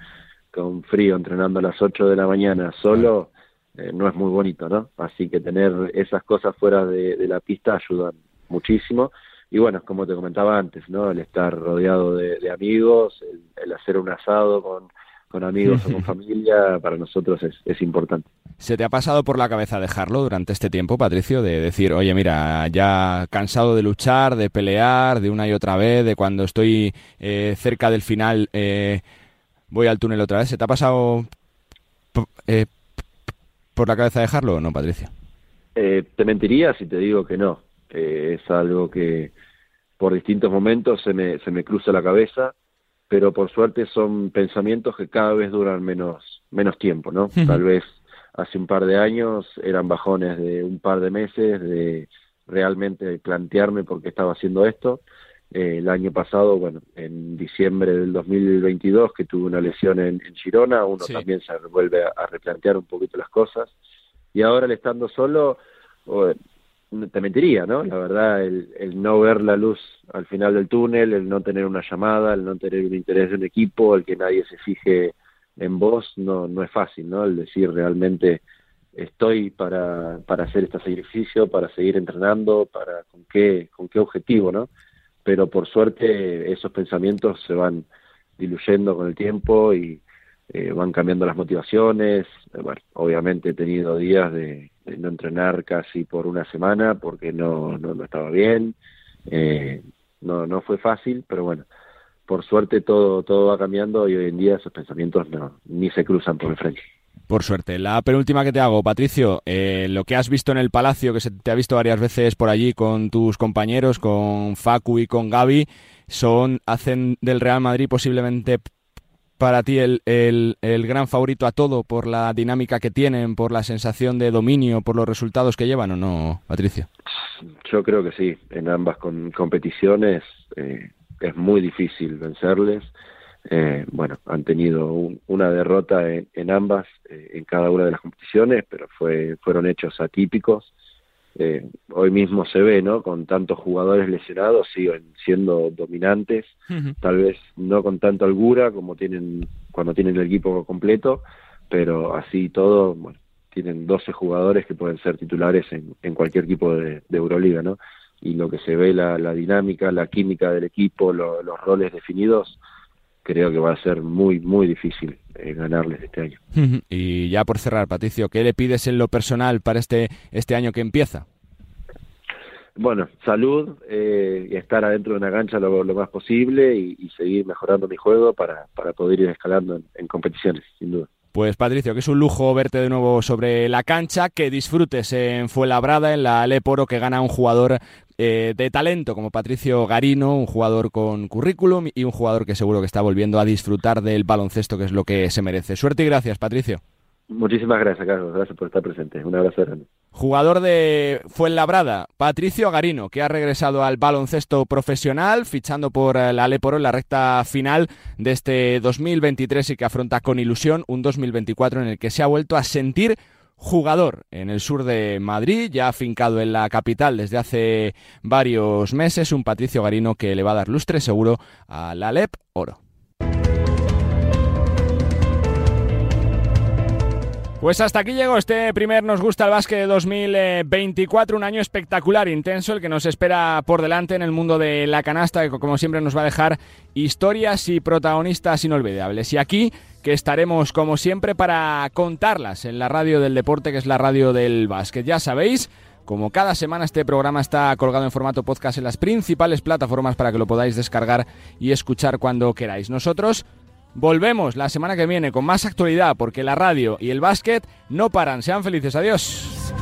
con frío entrenando a las 8 de la mañana solo eh, no es muy bonito, ¿no? Así que tener esas cosas fuera de, la pista ayudan muchísimo. Y bueno, como te comentaba antes, ¿no? El estar rodeado de, amigos, el hacer un asado con con amigos o con familia, para nosotros es, es, importante. ¿Se te ha pasado por la cabeza dejarlo durante este tiempo, Patricio? De decir, oye, mira, ya cansado de luchar, de pelear, de una y otra vez, de cuando estoy eh, cerca del final eh, voy al túnel otra vez. ¿Se te ha pasado eh, por la cabeza dejarlo o no, Patricio? te mentiría si te digo que no. es algo que por distintos momentos se me, se me cruza la cabeza pero por suerte son pensamientos que cada vez duran menos, menos tiempo, ¿no? Tal vez hace un par de años eran bajones de un par de meses, de realmente plantearme por qué estaba haciendo esto. Eh, el año pasado, bueno, en diciembre del 2022, que tuve una lesión en, Girona, uno también se vuelve a, replantear un poquito las cosas. Y ahora, estando solo, te mentiría, ¿no? La verdad, el, no ver la luz al final del túnel, el no tener una llamada, el no tener un interés de un equipo, el que nadie se fije en vos, no, no es fácil, ¿no? El decir realmente estoy para, para hacer este sacrificio, para seguir entrenando, para con qué, con qué objetivo, ¿no? Pero por suerte esos pensamientos se van diluyendo con el tiempo y eh, van cambiando las motivaciones. Bueno, obviamente he tenido días de, no entrenar casi por una semana porque no, no, estaba bien. Eh, no, no fue fácil, pero bueno, por suerte todo, todo va cambiando y hoy en día esos pensamientos no, ni se cruzan por el frente. Por suerte. La penúltima que te hago, Patricio, eh, lo que has visto en el Palacio, que se te ha visto varias veces por allí con tus compañeros, con Facu y con Gaby, son, hacen del Real Madrid posiblemente para ti el, el, gran favorito a todo por la dinámica que tienen, por la sensación de dominio, por los resultados que llevan o no, Patricio? Yo creo que sí. En ambas competiciones eh, es muy difícil vencerles eh, bueno, han tenido una derrota en, ambas, eh, en cada una de las competiciones, pero fue, fueron hechos atípicos. Eh, hoy mismo se ve, ¿no? Con tantos jugadores lesionados, siguen siendo dominantes, tal vez no con tanta holgura como tienen cuando tienen el equipo completo, pero así todo, bueno, tienen 12 jugadores que pueden ser titulares en, en cualquier equipo de, Euroliga, ¿no? Y lo que se ve, la, la dinámica, la química del equipo, los roles definidos, creo que va a ser muy, muy difícil eh, ganarles este año. Y ya por cerrar, Patricio, ¿qué le pides en lo personal para este, este año que empieza? Bueno, salud eh, y estar adentro de una cancha lo, más posible y, seguir mejorando mi juego para, para poder ir escalando en competiciones, sin duda. Pues Patricio, que es un lujo verte de nuevo sobre la cancha, que disfrutes en Fuenlabrada, en la Leporo, que gana un jugador eh, de talento como Patricio Garino, un jugador con currículum y un jugador que seguro que está volviendo a disfrutar del baloncesto, que es lo que se merece. Suerte y gracias, Patricio. Muchísimas gracias, Carlos. Gracias por estar presente. Un abrazo grande. Jugador de Fuenlabrada, Patricio Garino, que ha regresado al baloncesto profesional, fichando por eh, la Leporo en la recta final de este 2023 y que afronta con ilusión un 2024 en el que se ha vuelto a sentir jugador en el sur de Madrid, ya afincado en la capital desde hace varios meses, un Patricio Garino que le va a dar lustre seguro a la Lep Oro. Pues hasta aquí llegó este primer Nos gusta el básquet de 2024, un año espectacular, intenso, el que nos espera por delante en el mundo de la canasta, que como siempre nos va a dejar historias y protagonistas inolvidables. Y aquí que estaremos como siempre para contarlas en la radio del deporte, que es la radio del básquet. Ya sabéis, como cada semana este programa está colgado en formato podcast en las principales plataformas para que lo podáis descargar y escuchar cuando queráis. Nosotros Volvemos la semana que viene con más actualidad porque la radio y el básquet no paran. Sean felices. Adiós.